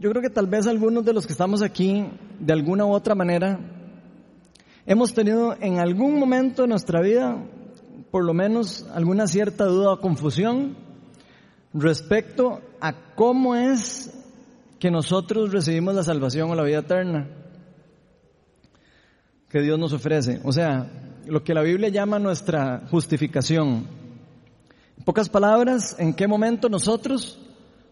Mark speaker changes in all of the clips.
Speaker 1: yo creo que tal vez algunos de los que estamos aquí, de alguna u otra manera, hemos tenido en algún momento de nuestra vida, por lo menos, alguna cierta duda o confusión respecto a cómo es que nosotros recibimos la salvación o la vida eterna que Dios nos ofrece. O sea, lo que la Biblia llama nuestra justificación. En pocas palabras, ¿en qué momento nosotros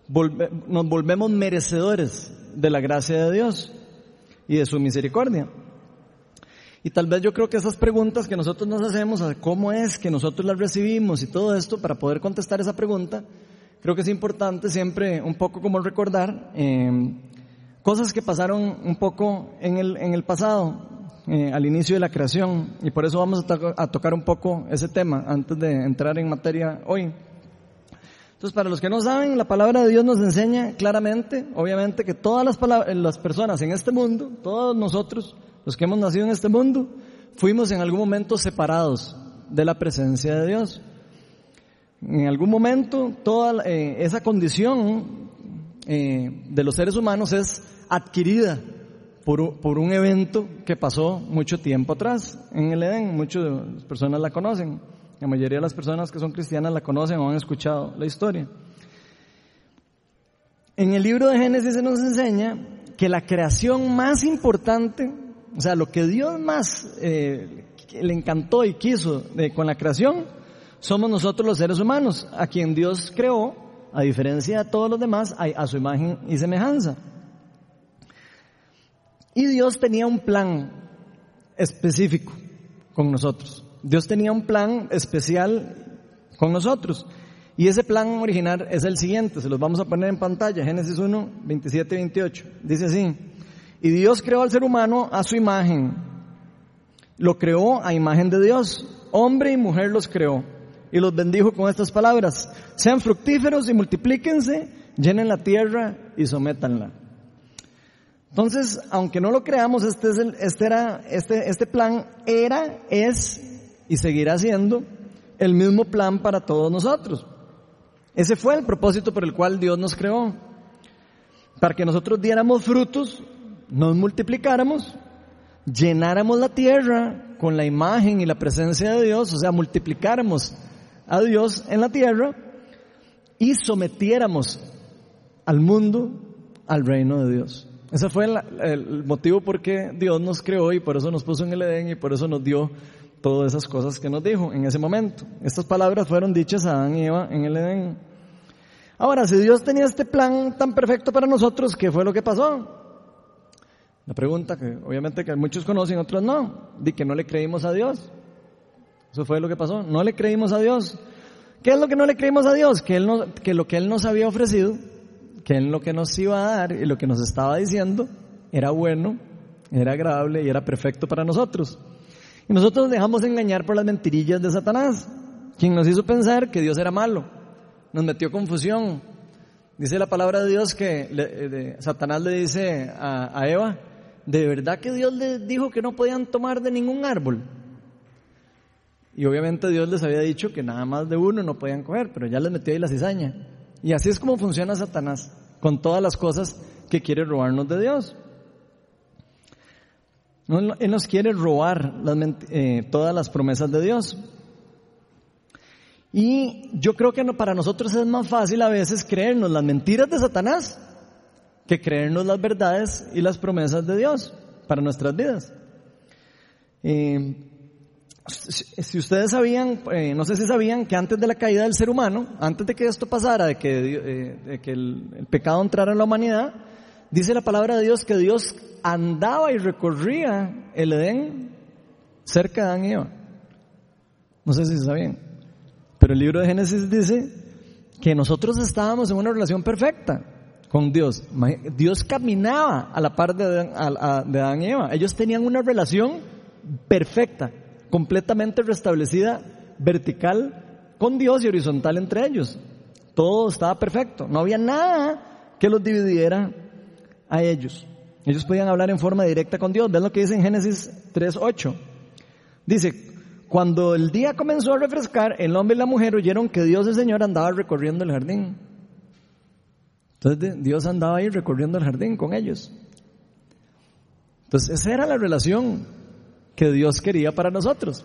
Speaker 1: nos volvemos merecedores de la gracia de Dios y de su misericordia? Y tal vez yo creo que esas preguntas que nosotros nos hacemos, cómo es que nosotros las recibimos y todo esto, para poder contestar esa pregunta, creo que es importante siempre un poco como recordar eh, cosas que pasaron un poco en el, en el pasado, eh, al inicio de la creación, y por eso vamos a, tocar un poco ese tema antes de entrar en materia hoy. Entonces, para los que no saben, la palabra de Dios nos enseña claramente, obviamente, que todas las, las personas en este mundo, todos nosotros, los que hemos nacido en este mundo, fuimos en algún momento separados de la presencia de Dios. En algún momento, toda eh, esa condición eh, de los seres humanos es adquirida por, un evento que pasó mucho tiempo atrás en el Edén. Muchas personas la conocen. La mayoría de las personas que son cristianas la conocen o han escuchado la historia. En el libro de Génesis se nos enseña que la creación más importante, o sea, lo que Dios más eh, le encantó y quiso con la creación, somos nosotros los seres humanos, a quien Dios creó, a diferencia de todos los demás, a su imagen y semejanza. Y Dios tenía un plan específico con nosotros. Dios tenía un plan especial con nosotros. Y ese plan original es el siguiente, se los vamos a poner en pantalla, Génesis 1, 27 y 28. Dice así, y Dios creó al ser humano a su imagen. Lo creó a imagen de Dios. Hombre y mujer los creó. Y los bendijo con estas palabras. Sean fructíferos y multiplíquense, llenen la tierra y sométanla. Entonces, aunque no lo creamos, este, es el, este, era, este, este plan era, es y seguirá siendo el mismo plan para todos nosotros. Ese fue el propósito por el cual Dios nos creó. Para que nosotros diéramos frutos, nos multiplicáramos, llenáramos la tierra con la imagen y la presencia de Dios, o sea, multiplicáramos a Dios en la tierra y sometiéramos al mundo al reino de Dios. Ese fue el, motivo por qué Dios nos creó y por eso nos puso en el Edén y por eso nos dio todas esas cosas que nos dijo en ese momento. Estas palabras fueron dichas a Adán y Eva en el Edén. Ahora, si Dios tenía este plan tan perfecto para nosotros, ¿qué fue lo que pasó? La pregunta que obviamente que muchos conocen, otros no, di que no le creímos a Dios. Eso fue lo que pasó, no le creímos a Dios. ¿Qué es lo que no le creímos a Dios? Que, él no, que lo que Él nos había ofrecido que en lo que nos iba a dar y lo que nos estaba diciendo era bueno, era agradable y era perfecto para nosotros. Y nosotros nos dejamos engañar por las mentirillas de Satanás, quien nos hizo pensar que Dios era malo, nos metió confusión. Dice la palabra de Dios que Satanás le dice a, a Eva, ¿de verdad que Dios les dijo que no podían tomar de ningún árbol? Y obviamente Dios les había dicho que nada más de uno no podían coger, pero ya les metió ahí la cizaña. Y así es como funciona Satanás con todas las cosas que quiere robarnos de Dios. Él nos quiere robar eh, todas las promesas de Dios. Y yo creo que para nosotros es más fácil a veces creernos las mentiras de Satanás que creernos las verdades y las promesas de Dios para nuestras vidas. Eh, si ustedes sabían, eh, no sé si sabían que antes de la caída del ser humano, antes de que esto pasara, de que, que el, pecado entrara en la humanidad, dice la palabra de Dios que Dios andaba y recorría el Edén cerca de Adán y Eva. No sé si sabían. Pero el libro de Génesis dice que nosotros estábamos en una relación perfecta con Dios. Dios caminaba a la par de de Adán y Eva. Ellos tenían una relación perfecta completamente restablecida vertical con Dios y horizontal entre ellos. Todo estaba perfecto, no había nada que los dividiera a ellos. Ellos podían hablar en forma directa con Dios. ¿Ven lo que dice en Génesis 3.8? Dice, cuando el día comenzó a refrescar, el hombre y la mujer oyeron que Dios el Señor andaba recorriendo el jardín. Entonces Dios andaba ahí recorriendo el jardín con ellos. Entonces esa era la relación que Dios quería para nosotros.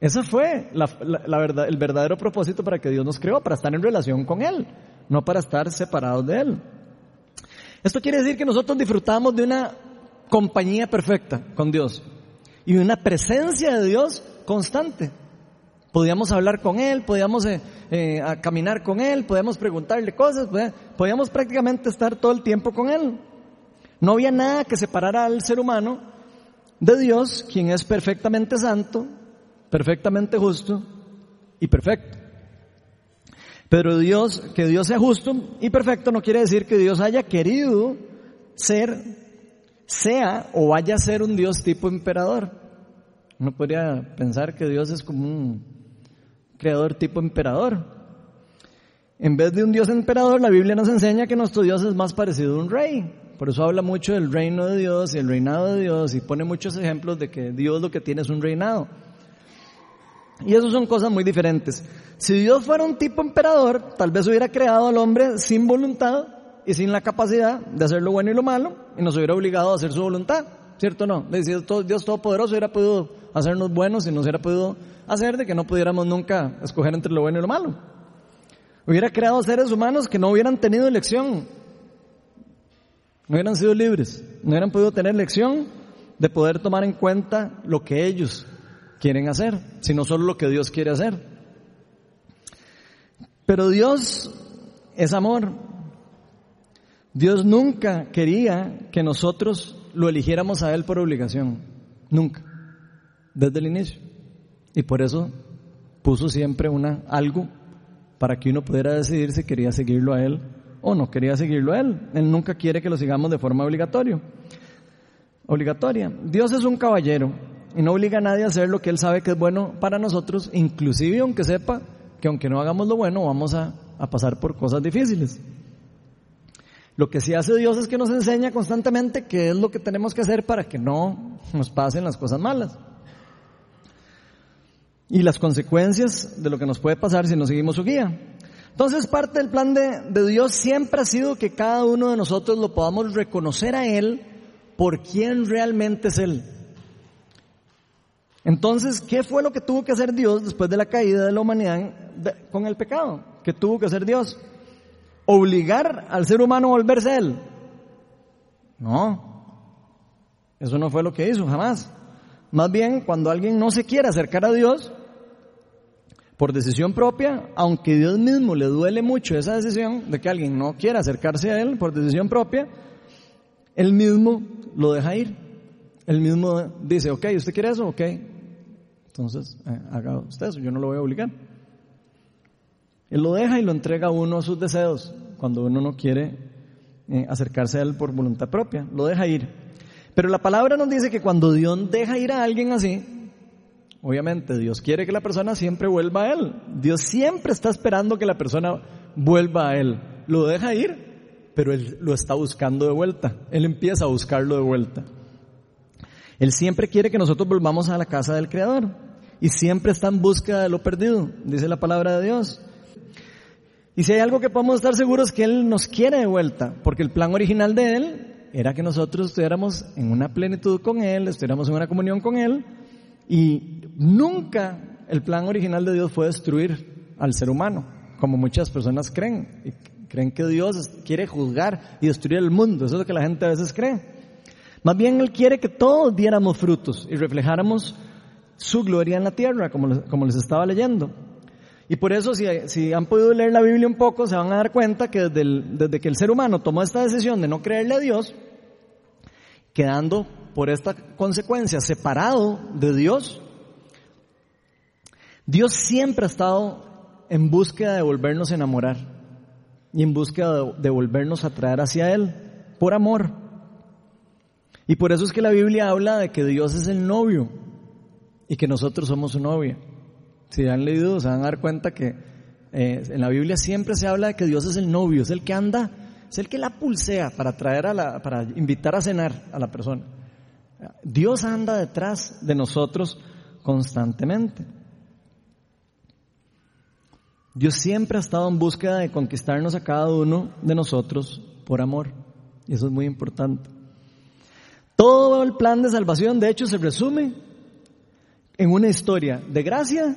Speaker 1: Ese fue la, verdad, el verdadero propósito para que Dios nos creó, para estar en relación con Él, no para estar separados de Él. Esto quiere decir que nosotros disfrutamos de una compañía perfecta con Dios y una presencia de Dios constante. Podíamos hablar con Él, podíamos eh, eh, caminar con Él, podíamos preguntarle cosas, podíamos prácticamente estar todo el tiempo con Él. No había nada que separara al ser humano de Dios, quien es perfectamente santo, perfectamente justo y perfecto. Pero Dios, que Dios sea justo y perfecto no quiere decir que Dios haya querido ser, sea o vaya a ser un Dios tipo emperador. Uno podría pensar que Dios es como un creador tipo emperador. En vez de un Dios emperador, la Biblia nos enseña que nuestro Dios es más parecido a un rey. Por eso habla mucho del reino de Dios y el reinado de Dios y pone muchos ejemplos de que Dios lo que tiene es un reinado. Y eso son cosas muy diferentes. Si Dios fuera un tipo emperador, tal vez hubiera creado al hombre sin voluntad y sin la capacidad de hacer lo bueno y lo malo y nos hubiera obligado a hacer su voluntad. ¿Cierto o no? Dios Todopoderoso hubiera podido hacernos buenos y nos hubiera podido hacer de que no pudiéramos nunca escoger entre lo bueno y lo malo. Hubiera creado seres humanos que no hubieran tenido elección, no hubieran sido libres, no hubieran podido tener elección de poder tomar en cuenta lo que ellos quieren hacer, sino solo lo que Dios quiere hacer. Pero Dios es amor. Dios nunca quería que nosotros lo eligiéramos a Él por obligación. Nunca. Desde el inicio. Y por eso puso siempre una, algo para que uno pudiera decidir si quería seguirlo a Él o no quería seguirlo a Él. Él nunca quiere que lo sigamos de forma obligatoria. Obligatoria. Dios es un caballero y no obliga a nadie a hacer lo que Él sabe que es bueno para nosotros, inclusive aunque sepa que aunque no hagamos lo bueno, vamos a, a pasar por cosas difíciles. Lo que sí hace Dios es que nos enseña constantemente qué es lo que tenemos que hacer para que no nos pasen las cosas malas. Y las consecuencias de lo que nos puede pasar si no seguimos su guía. Entonces parte del plan de, de Dios siempre ha sido que cada uno de nosotros lo podamos reconocer a Él por quién realmente es Él. Entonces, ¿qué fue lo que tuvo que hacer Dios después de la caída de la humanidad con el pecado? ¿Qué tuvo que hacer Dios? ¿Obligar al ser humano a volverse a Él? No, eso no fue lo que hizo, jamás. Más bien, cuando alguien no se quiere acercar a Dios, por decisión propia, aunque Dios mismo le duele mucho esa decisión de que alguien no quiera acercarse a Él por decisión propia, Él mismo lo deja ir. Él mismo dice, ok, ¿usted quiere eso? Ok. Entonces, eh, haga usted eso, yo no lo voy a obligar. Él lo deja y lo entrega a uno a sus deseos cuando uno no quiere eh, acercarse a Él por voluntad propia. Lo deja ir. Pero la palabra nos dice que cuando Dios deja ir a alguien así, obviamente Dios quiere que la persona siempre vuelva a Él. Dios siempre está esperando que la persona vuelva a Él. Lo deja ir, pero Él lo está buscando de vuelta. Él empieza a buscarlo de vuelta. Él siempre quiere que nosotros volvamos a la casa del Creador y siempre está en búsqueda de lo perdido, dice la palabra de Dios. Y si hay algo que podemos estar seguros es que Él nos quiere de vuelta, porque el plan original de Él era que nosotros estuviéramos en una plenitud con Él, estuviéramos en una comunión con Él, y nunca el plan original de Dios fue destruir al ser humano, como muchas personas creen, y creen que Dios quiere juzgar y destruir el mundo, eso es lo que la gente a veces cree. Más bien Él quiere que todos diéramos frutos y reflejáramos su gloria en la tierra, como, como les estaba leyendo. Y por eso, si, si, han podido leer la Biblia un poco, se van a dar cuenta que desde, desde que el ser humano tomó esta decisión de no creerle a Dios, quedando por esta consecuencia separado de Dios, Dios siempre ha estado en búsqueda de volvernos a enamorar y en búsqueda de volvernos a traer hacia Él por amor. Y por eso es que la Biblia habla de que Dios es el novio y que nosotros somos su novia. Si han leído, se van a dar cuenta que eh, en la Biblia siempre se habla de que Dios es el novio, es el que anda, es el que la pulsea para traer a la, para invitar a cenar a la persona. Dios anda detrás de nosotros constantemente. Dios siempre ha estado en búsqueda de conquistarnos a cada uno de nosotros por amor. Y eso es muy importante. Todo el plan de salvación, de hecho, se resume en una historia de gracia,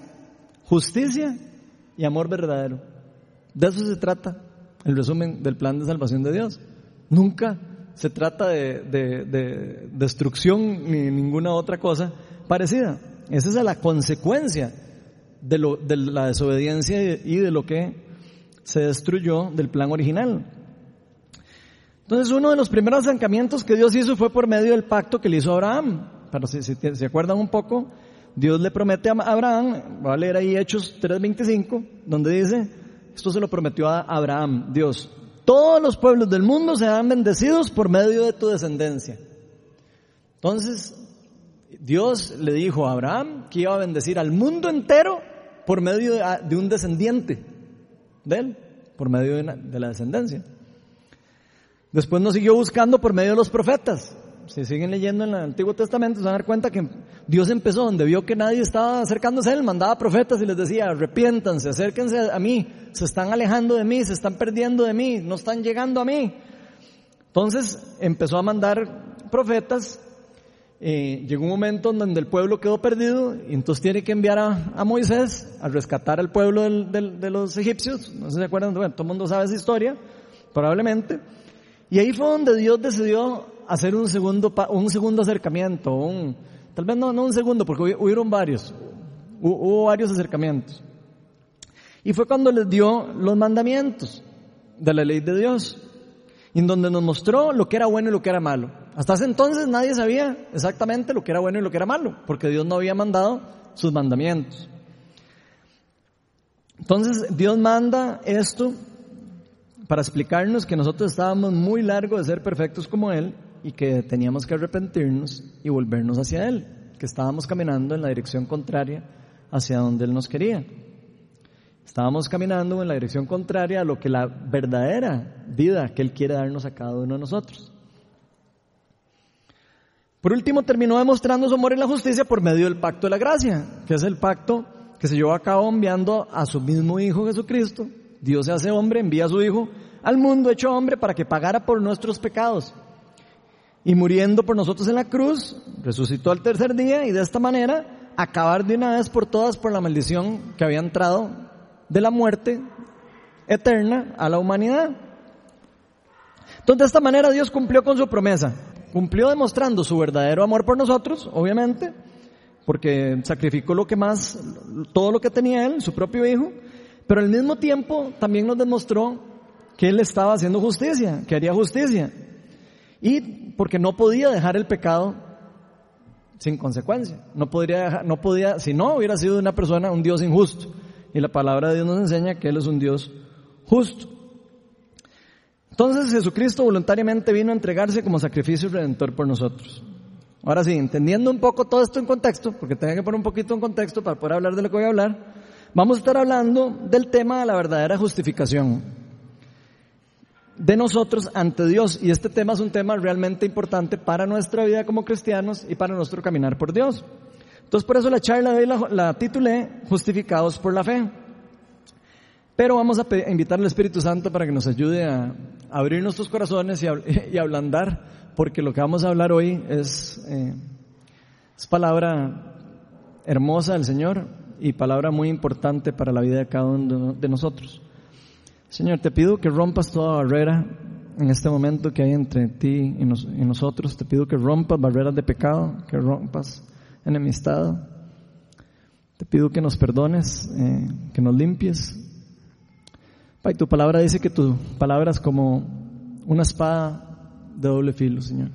Speaker 1: justicia y amor verdadero. De eso se trata el resumen del plan de salvación de Dios. Nunca se trata de, destrucción ni ninguna otra cosa parecida. Esa es la consecuencia de, lo, de la desobediencia y de lo que se destruyó del plan original. Entonces uno de los primeros acercamientos que Dios hizo fue por medio del pacto que le hizo a Abraham. Pero si, se acuerdan un poco, Dios le promete a Abraham, voy a leer ahí Hechos 3.25, donde dice, esto se lo prometió a Abraham, Dios, todos los pueblos del mundo serán bendecidos por medio de tu descendencia. Entonces, Dios le dijo a Abraham que iba a bendecir al mundo entero por medio de, un descendiente de él, por medio de la descendencia. Después nos siguió buscando por medio de los profetas. Si siguen leyendo en el Antiguo Testamento, se van a dar cuenta que Dios empezó donde vio que nadie estaba acercándose a Él, mandaba profetas y les decía, arrepiéntanse, acérquense a mí, se están alejando de mí, se están perdiendo de mí, no están llegando a mí. Entonces empezó a mandar profetas, eh, llegó un momento en donde el pueblo quedó perdido y entonces tiene que enviar a, Moisés a rescatar al pueblo de los egipcios, no sé si se acuerdan, todo el mundo sabe esa historia, probablemente. Y ahí fue donde Dios decidió hacer un segundo, un segundo acercamiento, un, tal vez no, no un segundo, porque hubieron varios, hubo varios acercamientos. Y fue cuando les dio los mandamientos de la ley de Dios, en donde nos mostró lo que era bueno y lo que era malo. Hasta ese entonces nadie sabía exactamente lo que era bueno y lo que era malo, porque Dios no había mandado sus mandamientos. Entonces Dios manda esto para explicarnos que nosotros estábamos muy largos de ser perfectos como Él y que teníamos que arrepentirnos y volvernos hacia Él, que estábamos caminando en la dirección contraria hacia donde Él nos quería. Estábamos caminando en la dirección contraria a lo que la verdadera vida que Él quiere darnos a cada uno de nosotros. Por último, terminó demostrando su amor en la justicia por medio del pacto de la gracia, que es el pacto que se llevó a cabo enviando a su mismo Hijo Jesucristo Dios se hace hombre, envía a su Hijo al mundo hecho hombre para que pagara por nuestros pecados. Y muriendo por nosotros en la cruz, resucitó al tercer día y de esta manera acabar de una vez por todas por la maldición que había entrado de la muerte eterna a la humanidad. Entonces de esta manera Dios cumplió con su promesa, cumplió demostrando su verdadero amor por nosotros, obviamente, porque sacrificó lo que más, todo lo que tenía Él, su propio Hijo, pero al mismo tiempo también nos demostró que Él estaba haciendo justicia, que haría justicia. Y porque no podía dejar el pecado sin consecuencia. No podría no podía, si no hubiera sido una persona, un Dios injusto. Y la palabra de Dios nos enseña que Él es un Dios justo. Entonces Jesucristo voluntariamente vino a entregarse como sacrificio redentor por nosotros. Ahora sí, entendiendo un poco todo esto en contexto, porque tengo que poner un poquito en contexto para poder hablar de lo que voy a hablar, Vamos a estar hablando del tema de la verdadera justificación de nosotros ante Dios. Y este tema es un tema realmente importante para nuestra vida como cristianos y para nuestro caminar por Dios. Entonces por eso la charla de hoy la, la titulé Justificados por la Fe. Pero vamos a invitar al Espíritu Santo para que nos ayude a, abrir nuestros corazones y a, ablandar, porque lo que vamos a hablar hoy es, eh, es palabra hermosa del Señor y palabra muy importante para la vida de cada uno de nosotros. Señor, te pido que rompas toda barrera en este momento que hay entre ti y, nosotros. Te pido que rompas barreras de pecado, que rompas enemistad. Te pido que nos perdones, eh, que nos limpies. Pai, tu palabra dice que tu palabra es como una espada de doble filo, Señor,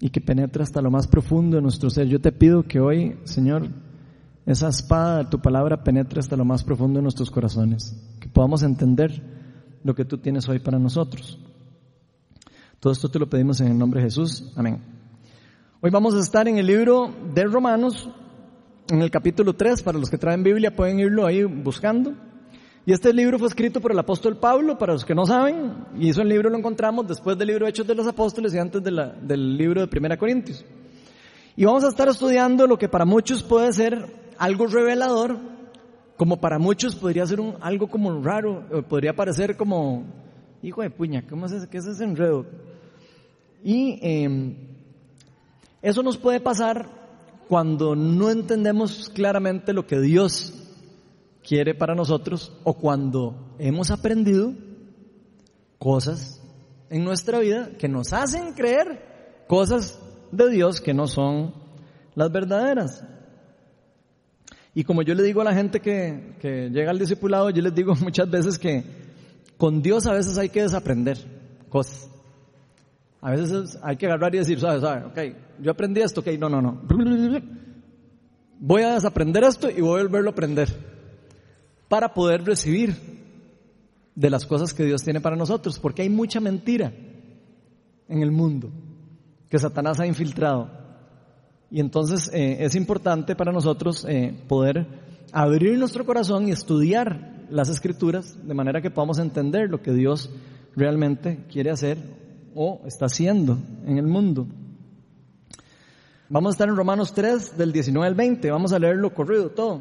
Speaker 1: y que penetra hasta lo más profundo de nuestro ser. Yo te pido que hoy, Señor, esa espada de tu palabra penetre hasta lo más profundo de nuestros corazones, que podamos entender lo que tú tienes hoy para nosotros. Todo esto te lo pedimos en el nombre de Jesús. Amén. Hoy vamos a estar en el libro de Romanos, en el capítulo 3, para los que traen Biblia pueden irlo ahí buscando. Y este libro fue escrito por el apóstol Pablo, para los que no saben, y eso el libro lo encontramos después del libro Hechos de los Apóstoles y antes del libro de Primera Corintios. Y vamos a estar estudiando lo que para muchos puede ser algo revelador, como para muchos podría ser un, algo como raro, podría parecer como, hijo de puña, ¿cómo es ese, qué es ese enredo? Y em, eso nos puede pasar cuando no entendemos claramente lo que Dios quiere para nosotros o cuando hemos aprendido cosas en nuestra vida que nos hacen creer cosas de Dios que no son las verdaderas. Y como yo le digo a la gente que, que llega al discipulado, yo les digo muchas veces que con Dios a veces hay que desaprender cosas. A veces hay que agarrar y decir, ¿sabes? ¿sabes? Ok, yo aprendí esto, ok, no, no, no. Voy a desaprender esto y voy a volverlo a aprender para poder recibir de las cosas que Dios tiene para nosotros, porque hay mucha mentira en el mundo que Satanás ha infiltrado. Y entonces eh, es importante para nosotros eh, poder abrir nuestro corazón y estudiar las escrituras de manera que podamos entender lo que Dios realmente quiere hacer o está haciendo en el mundo. Vamos a estar en Romanos 3 del 19 al 20, vamos a leerlo corrido todo.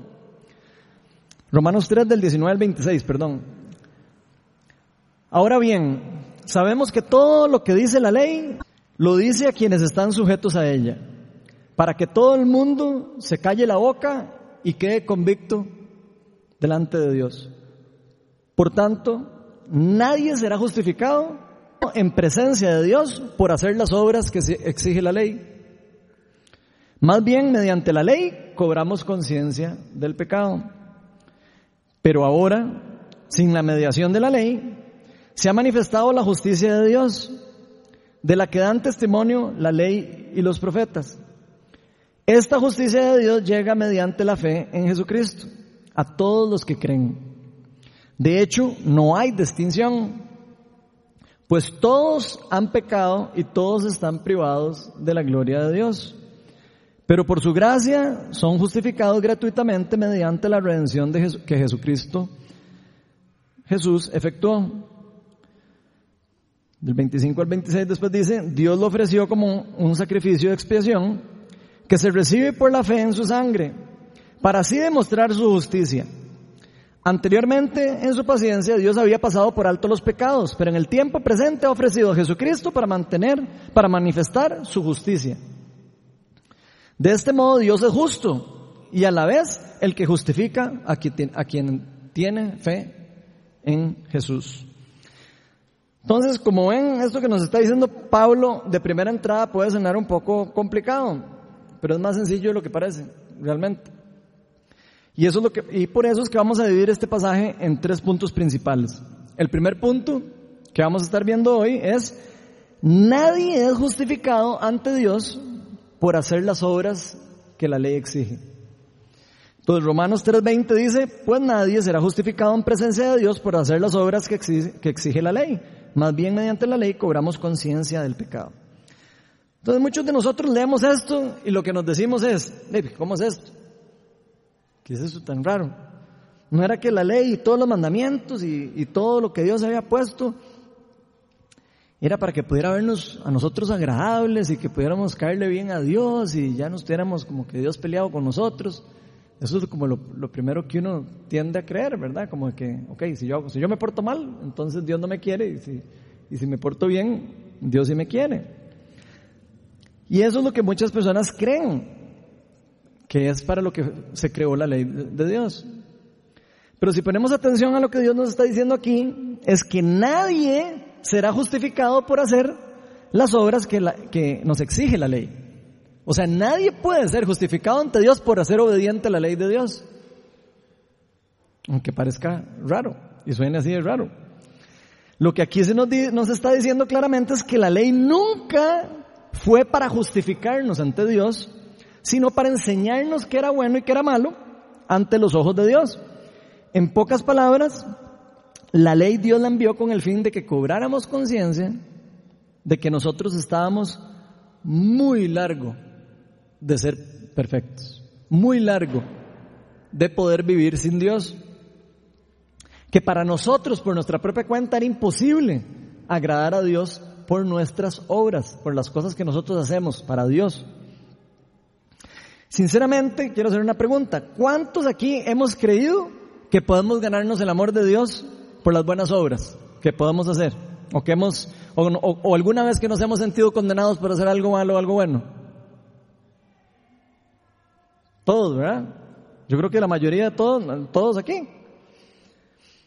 Speaker 1: Romanos 3 del 19 al 26, perdón. Ahora bien, sabemos que todo lo que dice la ley lo dice a quienes están sujetos a ella, para que todo el mundo se calle la boca y quede convicto delante de Dios. Por tanto, nadie será justificado en presencia de Dios por hacer las obras que exige la ley. Más bien, mediante la ley, cobramos conciencia del pecado. Pero ahora, sin la mediación de la ley, se ha manifestado la justicia de Dios, de la que dan testimonio la ley y los profetas. Esta justicia de Dios llega mediante la fe en Jesucristo a todos los que creen. De hecho, no hay distinción, pues todos han pecado y todos están privados de la gloria de Dios. Pero por su gracia son justificados gratuitamente mediante la redención de que Jesucristo, Jesús efectuó. Del 25 al 26 después dice, Dios lo ofreció como un sacrificio de expiación que se recibe por la fe en su sangre, para así demostrar su justicia. Anteriormente, en su paciencia, Dios había pasado por alto los pecados, pero en el tiempo presente ha ofrecido a Jesucristo para mantener, para manifestar su justicia. De este modo Dios es justo y a la vez el que justifica a quien, tiene fe en Jesús. Entonces, como ven, esto que nos está diciendo Pablo de primera entrada puede sonar un poco complicado, pero es más sencillo de lo que parece, realmente. Y, eso es lo que, y por eso es que vamos a dividir este pasaje en tres puntos principales. El primer punto que vamos a estar viendo hoy es, nadie es justificado ante Dios por hacer las obras que la ley exige. Entonces Romanos 3:20 dice, pues nadie será justificado en presencia de Dios por hacer las obras que exige, que exige la ley. Más bien mediante la ley cobramos conciencia del pecado. Entonces muchos de nosotros leemos esto y lo que nos decimos es, ¿cómo es esto? ¿Qué es eso tan raro? No era que la ley y todos los mandamientos y, todo lo que Dios había puesto era para que pudiera vernos a nosotros agradables y que pudiéramos caerle bien a Dios y ya no estuviéramos como que Dios peleado con nosotros. Eso es como lo, primero que uno tiende a creer, ¿verdad? Como que, ok, si yo, si yo me porto mal, entonces Dios no me quiere y si, y si me porto bien, Dios sí me quiere. Y eso es lo que muchas personas creen, que es para lo que se creó la ley de Dios. Pero si ponemos atención a lo que Dios nos está diciendo aquí, es que nadie será justificado por hacer las obras que, nos exige la ley. O sea, nadie puede ser justificado ante Dios por hacer obediente a la ley de Dios. Aunque parezca raro y suene así de raro. Lo que aquí se nos está diciendo claramente es que la ley nunca fue para justificarnos ante Dios, sino para enseñarnos qué era bueno y qué era malo ante los ojos de Dios. En pocas palabras, la ley Dios la envió con el fin de que cobráramos conciencia de que nosotros estábamos muy largo de ser perfectos, muy largo de poder vivir sin Dios, que para nosotros, por nuestra propia cuenta, era imposible agradar a Dios por nuestras obras, por las cosas que nosotros hacemos para Dios. Sinceramente, quiero hacer una pregunta. ¿Cuántos aquí hemos creído que podemos ganarnos el amor de Dios por las buenas obras que podemos hacer? ¿O que hemos, o, alguna vez que nos hemos sentido condenados por hacer algo malo o algo bueno? Todos, ¿verdad? Yo creo que la mayoría de todos, todos aquí.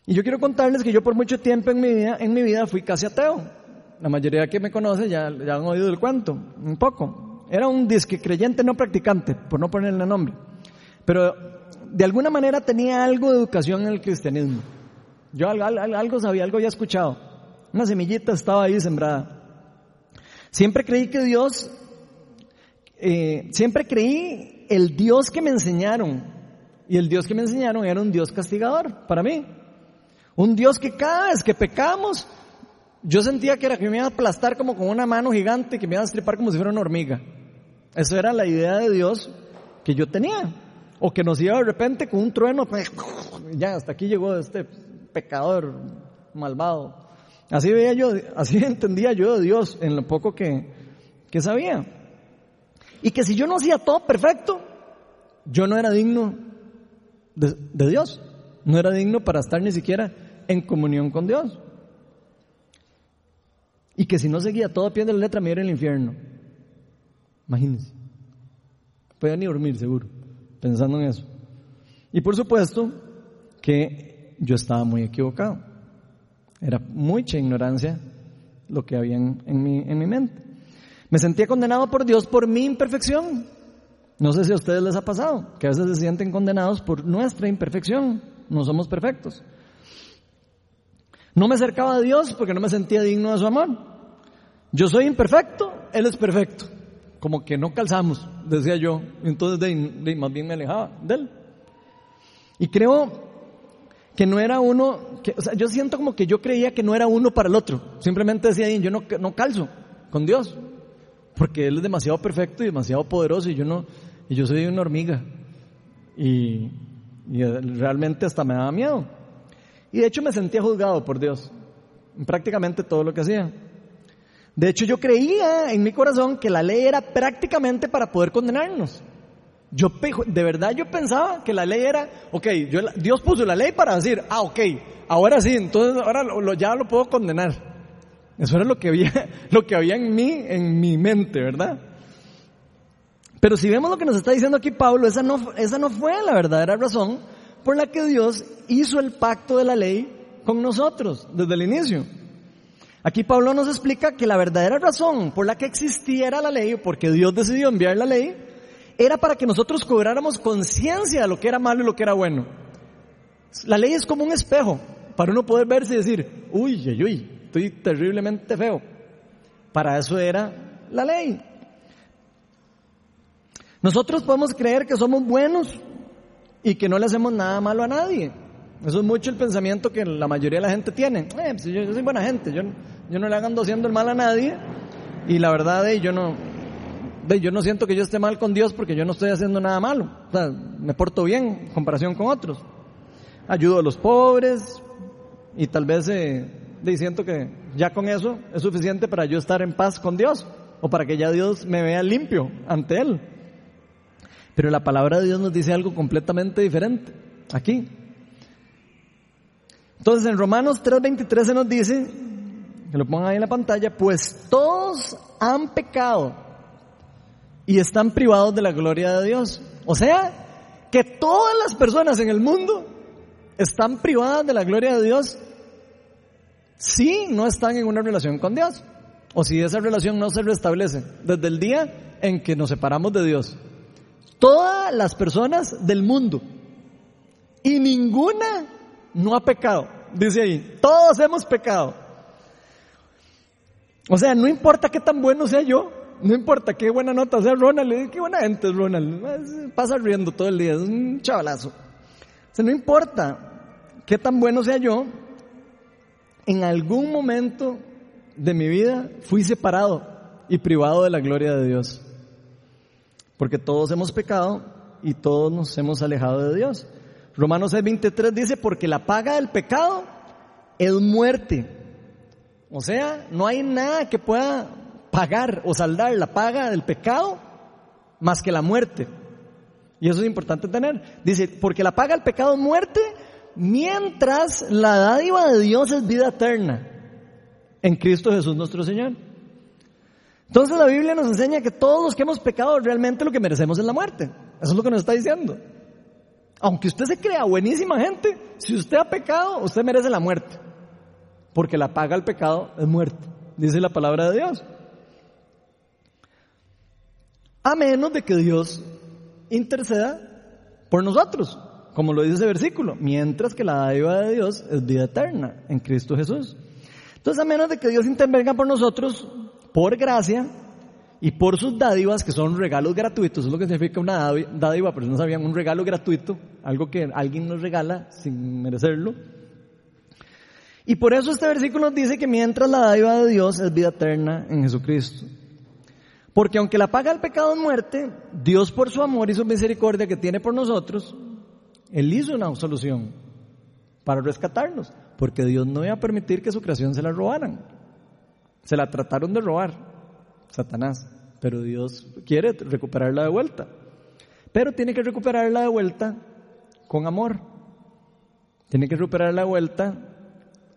Speaker 1: Y yo quiero contarles que yo por mucho tiempo en mi vida, en mi vida fui casi ateo. La mayoría que me conoce ya, ya han oído el cuento, un poco. Era un disque creyente no practicante, por no ponerle nombre. Pero de alguna manera tenía algo de educación en el cristianismo. Yo algo, sabía, algo había escuchado. Una semillita estaba ahí sembrada. Siempre creí que Dios, eh, siempre creí el Dios que me enseñaron. Y el Dios que me enseñaron era un Dios castigador para mí. Un Dios que cada vez que pecamos, yo sentía que era que me iba a aplastar como con una mano gigante, que me iba a estripar como si fuera una hormiga. Esa era la idea de Dios que yo tenía. O que nos iba de repente con un trueno, pues, ya hasta aquí llegó este pecador malvado. Así veía yo, así entendía yo de Dios en lo poco que, que sabía. Y que si yo no hacía todo perfecto, yo no era digno de Dios. No era digno para estar ni siquiera en comunión con Dios. Y que si no seguía todo a pie de la letra me iba el infierno. Imagínense. Podía ni dormir seguro, pensando en eso. Y por supuesto que yo estaba muy equivocado. Era mucha ignorancia lo que había en, mi, en mi mente. Me sentía condenado por Dios por mi imperfección. No sé si a ustedes les ha pasado, que a veces se sienten condenados por nuestra imperfección. No somos perfectos. No me acercaba a Dios porque no me sentía digno de su amor. Yo soy imperfecto, Él es perfecto. Como que no calzamos, decía yo. Entonces de, más bien me alejaba de Él. Y creo que no era uno, o sea, yo siento como que yo creía que no era uno para el otro. Simplemente decía, yo no, no calzo con Dios. Porque Él es demasiado perfecto y demasiado poderoso y yo no, y yo soy una hormiga. Y, y realmente hasta me daba miedo. Y de hecho me sentía juzgado por Dios en prácticamente todo lo que hacía. De hecho yo creía en mi corazón que la ley era prácticamente para poder condenarnos. Yo de verdad yo pensaba que la ley era, ok, Dios puso la ley para decir, ah, ok, ahora sí, entonces ahora ya lo puedo condenar. Eso era lo que había, lo que había en mí, en mi mente, ¿verdad? Pero si vemos lo que nos está diciendo aquí Pablo, esa no, esa no fue la verdadera razón por la que Dios hizo el pacto de la ley con nosotros desde el inicio. Aquí Pablo nos explica que la verdadera razón por la que existiera la ley, porque Dios decidió enviar la ley, era para que nosotros cobráramos conciencia de lo que era malo y lo que era bueno. La ley es como un espejo para uno poder verse y decir, uy, uy, uy, estoy terriblemente feo. Para eso era la ley. Nosotros podemos creer que somos buenos y que no le hacemos nada malo a nadie. Eso es mucho el pensamiento que la mayoría de la gente tiene. Eh, pues yo, soy buena gente, yo, yo no le ando haciendo el mal a nadie y la verdad de yo no, de, yo no siento que yo esté mal con Dios porque yo no estoy haciendo nada malo. Me porto bien en comparación con otros. Ayudo a los pobres y tal vez eh, siento que ya con eso es suficiente para yo estar en paz con Dios o para que ya Dios me vea limpio ante Él. Pero la palabra de Dios nos dice algo completamente diferente aquí. Entonces en Romanos 3:23 se nos dice, que lo pongan ahí en la pantalla, pues todos han pecado y están privados de la gloria de Dios. O sea, que todas las personas en el mundo están privadas de la gloria de Dios si no están en una relación con Dios o si esa relación no se restablece desde el día en que nos separamos de Dios. Todas las personas del mundo y ninguna no ha pecado, dice ahí. Todos hemos pecado. O sea, no importa qué tan bueno sea yo, no importa qué buena nota sea Ronald, qué buena gente es Ronald, pasa riendo todo el día, es un chavalazo. O sea, no importa qué tan bueno sea yo, en algún momento de mi vida fui separado y privado de la gloria de Dios. Porque todos hemos pecado y todos nos hemos alejado de Dios. Romanos 6:23 dice, porque la paga del pecado es muerte. O sea, no hay nada que pueda pagar o saldar la paga del pecado más que la muerte. Y eso es importante tener. Dice, porque la paga del pecado es muerte, mientras la dádiva de Dios es vida eterna en Cristo Jesús nuestro Señor. Entonces la Biblia nos enseña que todos los que hemos pecado realmente lo que merecemos es la muerte. Eso es lo que nos está diciendo. Aunque usted se crea buenísima gente, si usted ha pecado, usted merece la muerte. Porque la paga al pecado es muerte, dice la palabra de Dios. A menos de que Dios interceda por nosotros, como lo dice ese versículo, mientras que la dádiva de Dios es vida eterna en Cristo Jesús. Entonces, a menos de que Dios intervenga por nosotros, por gracia, y por sus dádivas, que son regalos gratuitos, es lo que significa una dádiva, pero no sabían, un regalo gratuito, algo que alguien nos regala sin merecerlo. Y por eso este versículo nos dice que mientras la dádiva de Dios es vida eterna en Jesucristo. Porque aunque la paga el pecado es muerte, Dios por su amor y su misericordia que tiene por nosotros, Él hizo una solución para rescatarnos, porque Dios no iba a permitir que su creación se la robaran. Se la trataron de robar, Satanás, pero Dios quiere recuperarla de vuelta. Pero tiene que recuperarla de vuelta con amor. Tiene que recuperarla de vuelta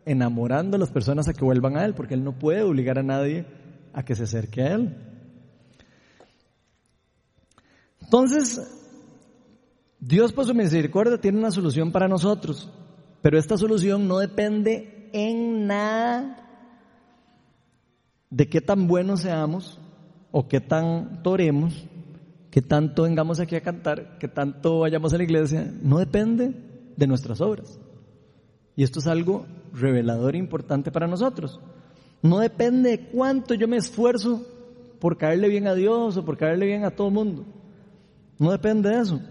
Speaker 1: enamorando a las personas a que vuelvan a Él, porque Él no puede obligar a nadie a que se acerque a Él. Entonces, Dios por su misericordia tiene una solución para nosotros, pero esta solución no depende en nada de qué tan buenos seamos o qué tan toremos, qué tanto vengamos aquí a cantar, qué tanto vayamos a la iglesia, no depende de nuestras obras. Y esto es algo revelador e importante para nosotros. No depende de cuánto yo me esfuerzo por caerle bien a Dios o por caerle bien a todo el mundo. No depende de eso.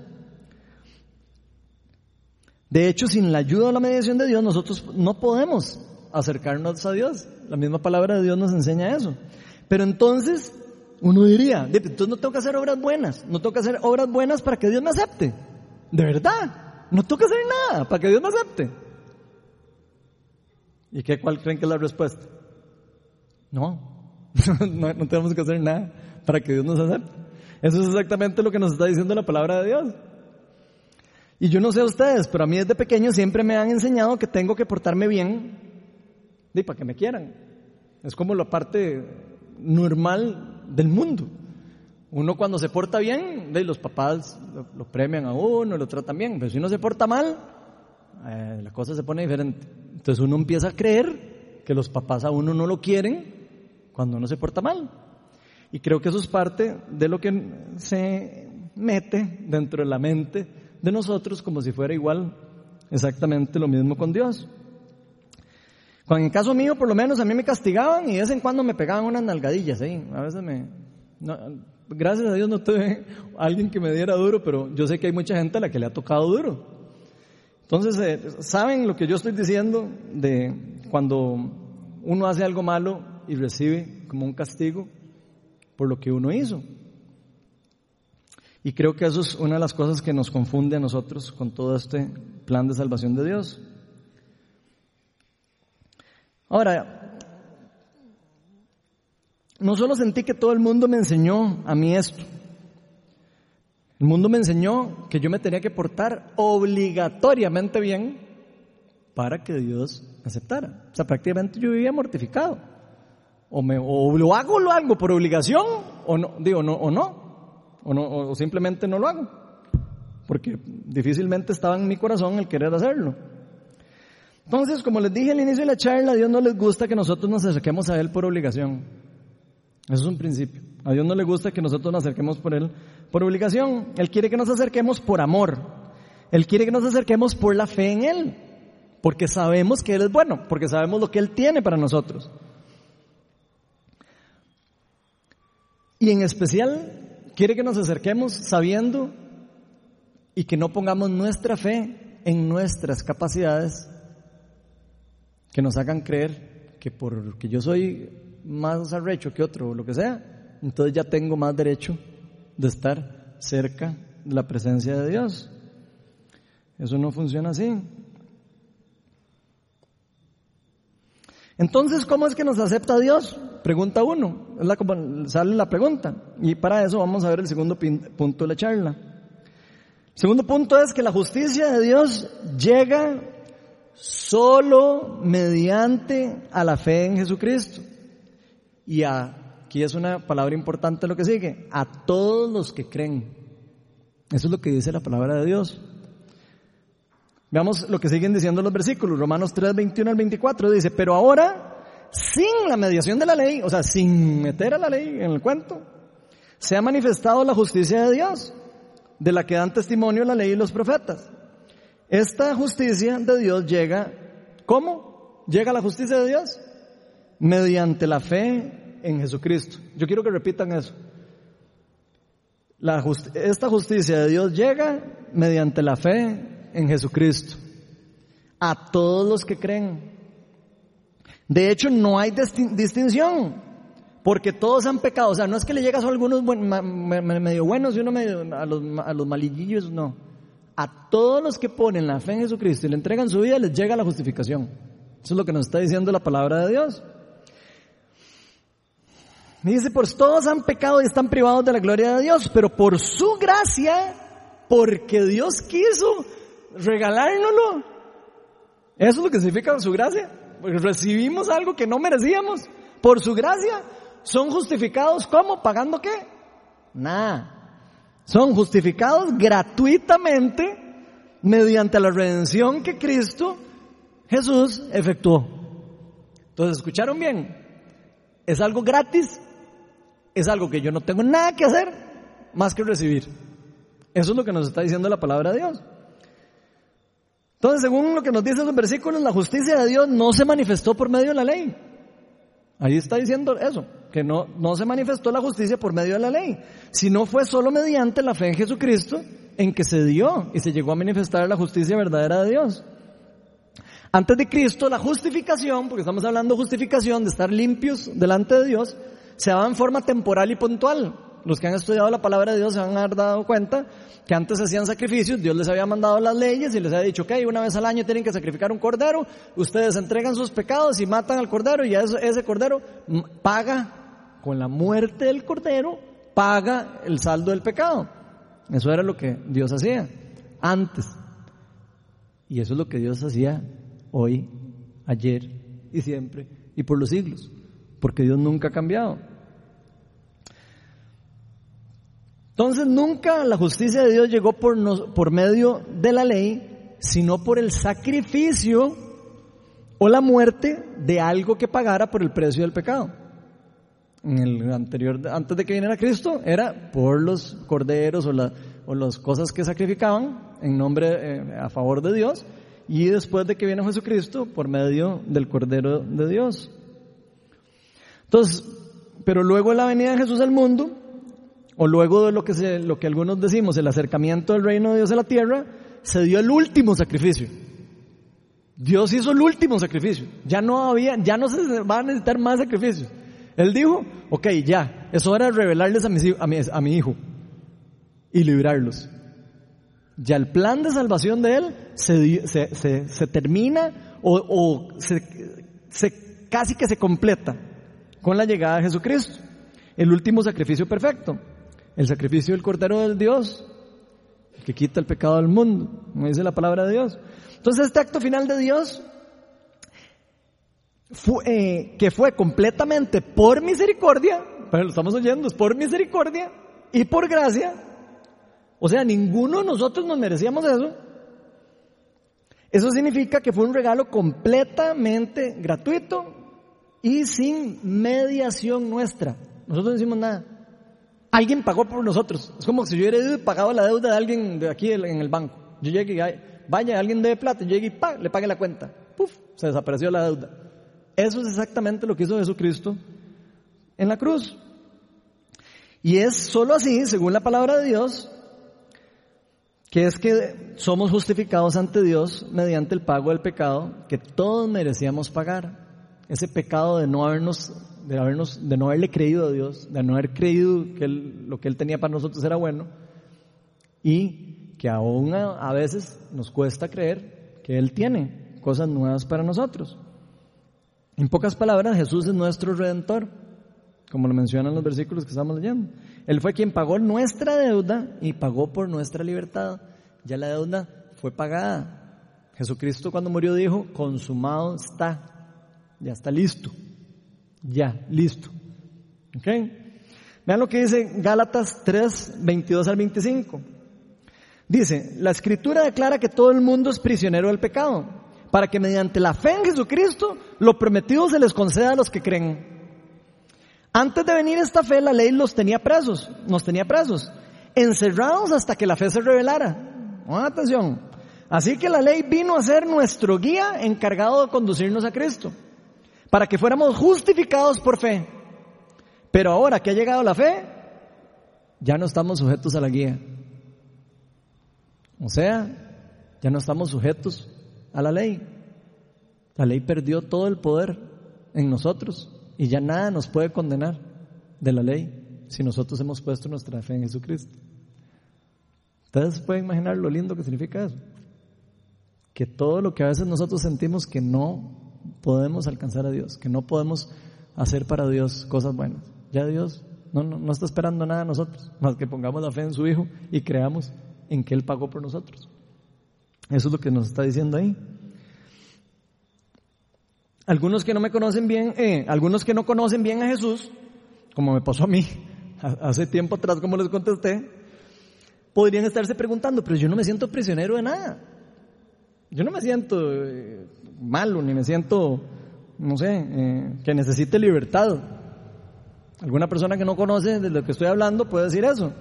Speaker 1: De hecho, sin la ayuda o la mediación de Dios, nosotros no podemos acercarnos a Dios. La misma palabra de Dios nos enseña eso. Pero entonces, uno diría, entonces no tengo que hacer obras buenas, no tengo que hacer obras buenas para que Dios me acepte. De verdad, no tengo que hacer nada para que Dios me acepte. ¿Y qué, cuál creen que es la respuesta? No, no, no tenemos que hacer nada para que Dios nos acepte. Eso es exactamente lo que nos está diciendo la palabra de Dios. Y yo no sé a ustedes, pero a mí desde pequeño siempre me han enseñado que tengo que portarme bien de, para que me quieran. Es como la parte normal del mundo. Uno cuando se porta bien, los papás lo, premian a uno, lo tratan bien, pero si uno se porta mal, eh, la cosa se pone diferente. Entonces uno empieza a creer que los papás a uno no lo quieren cuando uno se porta mal. Y creo que eso es parte de lo que se mete dentro de la mente de nosotros como si fuera igual exactamente lo mismo con Dios. En el caso mío, por lo menos, a mí me castigaban y de vez en cuando me pegaban unas nalgadillas ahí. A veces me... gracias a Dios no tuve alguien que me diera duro, pero yo sé que hay mucha gente a la que le ha tocado duro. Entonces, eh, ¿saben lo que yo estoy diciendo de cuando uno hace algo malo y recibe como un castigo por lo que uno hizo? Y creo que eso es una de las cosas que nos confunde a nosotros con todo este plan de salvación de Dios. Ahora, no solo sentí que todo el mundo me enseñó a mí esto. El mundo me enseñó que yo me tenía que portar obligatoriamente bien para que Dios me aceptara. O sea, prácticamente yo vivía mortificado. O, me, o lo hago lo hago por obligación, o no, digo, no, o no, o no, o simplemente no lo hago. Porque difícilmente estaba en mi corazón el querer hacerlo. Entonces, como les dije al inicio de la charla, a Dios no les gusta que nosotros nos acerquemos a Él por obligación. Eso es un principio. A Dios no le gusta que nosotros nos acerquemos por Él por obligación. Él quiere que nos acerquemos por amor. Él quiere que nos acerquemos por la fe en Él. Porque sabemos que Él es bueno, porque sabemos lo que Él tiene para nosotros. Y en especial, quiere que nos acerquemos sabiendo y que no pongamos nuestra fe en nuestras capacidades, que nos hagan creer que porque yo soy más arrecho que otro o lo que sea, entonces ya tengo más derecho de estar cerca de la presencia de Dios. Eso no funciona así. Entonces, ¿cómo es que nos acepta Dios? Pregunta uno, es la, sale la pregunta. Y para eso vamos a ver el segundo punto de la charla. Segundo punto es que la justicia de Dios llega solo mediante a la fe en Jesucristo. Y aquí es una palabra importante lo que sigue, a todos los que creen. Eso es lo que dice la palabra de Dios. Veamos lo que siguen diciendo los versículos. Romanos 3, 21 al 24 dice, pero ahora, sin la mediación de la ley, o sea, sin meter a la ley en el cuento, se ha manifestado la justicia de Dios, de la que dan testimonio la ley y los profetas. Esta justicia de Dios llega, ¿cómo? Llega la justicia de Dios mediante la fe en Jesucristo. Yo quiero que repitan eso. esta justicia de Dios llega mediante la fe en Jesucristo. A todos los que creen. De hecho, no hay distinción, porque todos han pecado. O sea, no es que le llegas a algunos medio buenos y uno medio, a, los, a los no. A todos los que ponen la fe en Jesucristo y le entregan su vida, les llega la justificación. Eso es lo que nos está diciendo la palabra de Dios. dice, pues todos han pecado y están privados de la gloria de Dios, pero por su gracia, porque Dios quiso, regalárnoslo. Eso es lo que significa su gracia. Porque recibimos algo que no merecíamos. Por su gracia son justificados ¿cómo? ¿Pagando qué? Nada. Son justificados gratuitamente mediante la redención que Cristo Jesús efectuó. Entonces, ¿escucharon bien? Es algo gratis, es algo que yo no tengo nada que hacer más que recibir. Eso es lo que nos está diciendo la palabra de Dios. Entonces, según lo que nos dicen los versículos, la justicia de Dios no se manifestó por medio de la ley. Ahí está diciendo eso, que no, no se manifestó la justicia por medio de la ley, sino fue solo mediante la fe en Jesucristo en que se dio y se llegó a manifestar la justicia verdadera de Dios. Antes de Cristo, la justificación, porque estamos hablando de justificación, de estar limpios delante de Dios, se daba en forma temporal y puntual. Los que han estudiado la palabra de Dios se han dado cuenta que antes hacían sacrificios, Dios les había mandado las leyes y les había dicho, ok, una vez al año tienen que sacrificar un cordero, ustedes entregan sus pecados y matan al cordero y ese cordero paga, con la muerte del cordero, paga el saldo del pecado. Eso era lo que Dios hacía antes. Y eso es lo que Dios hacía hoy, ayer y siempre y por los siglos, porque Dios nunca ha cambiado. Entonces nunca la justicia de Dios llegó por, por medio de la ley, sino por el sacrificio o la muerte de algo que pagara por el precio del pecado. En el anterior, antes de que viniera Cristo, era por los corderos o, o las cosas que sacrificaban en nombre, eh, a favor de Dios, y después de que viene Jesucristo, por medio del Cordero de Dios. Entonces, pero luego la venida de Jesús al mundo, o luego de lo que, se, lo que algunos decimos, el acercamiento del reino de Dios a la tierra, se dio el último sacrificio. Dios hizo el último sacrificio. Ya no había, ya no se va a necesitar más sacrificios. Él dijo, ok, ya, es hora de revelarles a mi, hijo y librarlos. Ya el plan de salvación de él se, termina o, o casi que se completa con la llegada de Jesucristo, el último sacrificio perfecto. El sacrificio del Cordero del Dios, que quita el pecado del mundo, como dice la palabra de Dios. Entonces este acto final de Dios, eh, que fue completamente por misericordia, pero lo estamos oyendo, es por misericordia y por gracia, o sea, ninguno de nosotros nos merecíamos eso. Eso significa que fue un regalo completamente gratuito y sin mediación nuestra. Nosotros no decimos nada. Alguien pagó por nosotros. Es como si yo hubiera pagado la deuda de alguien de aquí en el banco. Yo llegué y vaya, alguien debe plata, yo llegué y le pague la cuenta. Puf, se desapareció la deuda. Eso es exactamente lo que hizo Jesucristo en la cruz. Y es solo así, según la palabra de Dios, que es que somos justificados ante Dios mediante el pago del pecado que todos merecíamos pagar. Ese pecado de no habernos de, habernos, de no haberle creído a Dios, de no haber creído que lo que Él tenía para nosotros era bueno, y que aún a, veces nos cuesta creer que Él tiene cosas nuevas para nosotros. En pocas palabras, Jesús es nuestro redentor, como lo mencionan los versículos que estamos leyendo. Él fue quien pagó nuestra deuda y pagó por nuestra libertad. Ya la deuda fue pagada. Jesucristo cuando murió dijo, consumado está, ya está listo, ya, listo. ¿Ok? Vean lo que dice Gálatas 3, 22 al 25. Dice, la escritura declara que todo el mundo es prisionero del pecado, para que mediante la fe en Jesucristo lo prometido se les conceda a los que creen. Antes de venir esta fe, la ley los tenía presos, nos tenía presos, encerrados hasta que la fe se revelara. atención. Así que la ley vino a ser nuestro guía encargado de conducirnos a Cristo, para que fuéramos justificados por fe. Pero ahora que ha llegado la fe, ya no estamos sujetos a la guía. O sea, ya no estamos sujetos a la ley. La ley perdió todo el poder en nosotros y ya nada nos puede condenar de la ley si nosotros hemos puesto nuestra fe en Jesucristo. Ustedes pueden imaginar lo lindo que significa eso. Que todo lo que a veces nosotros sentimos que no podemos alcanzar a Dios, que no podemos hacer para Dios cosas buenas. Ya Dios no, no, está esperando nada de nosotros, más que pongamos la fe en su Hijo y creamos en que Él pagó por nosotros. Eso es lo que nos está diciendo ahí. Algunos que no me conocen bien, eh, algunos que no conocen bien a Jesús, como me pasó a mí hace tiempo atrás, como les contesté, podrían estarse preguntando, pero yo no me siento prisionero de nada. Yo no me siento eh, malo, ni me siento, no sé, eh, que necesite libertad. Alguna persona que no conoce de lo que estoy hablando puede decir eso.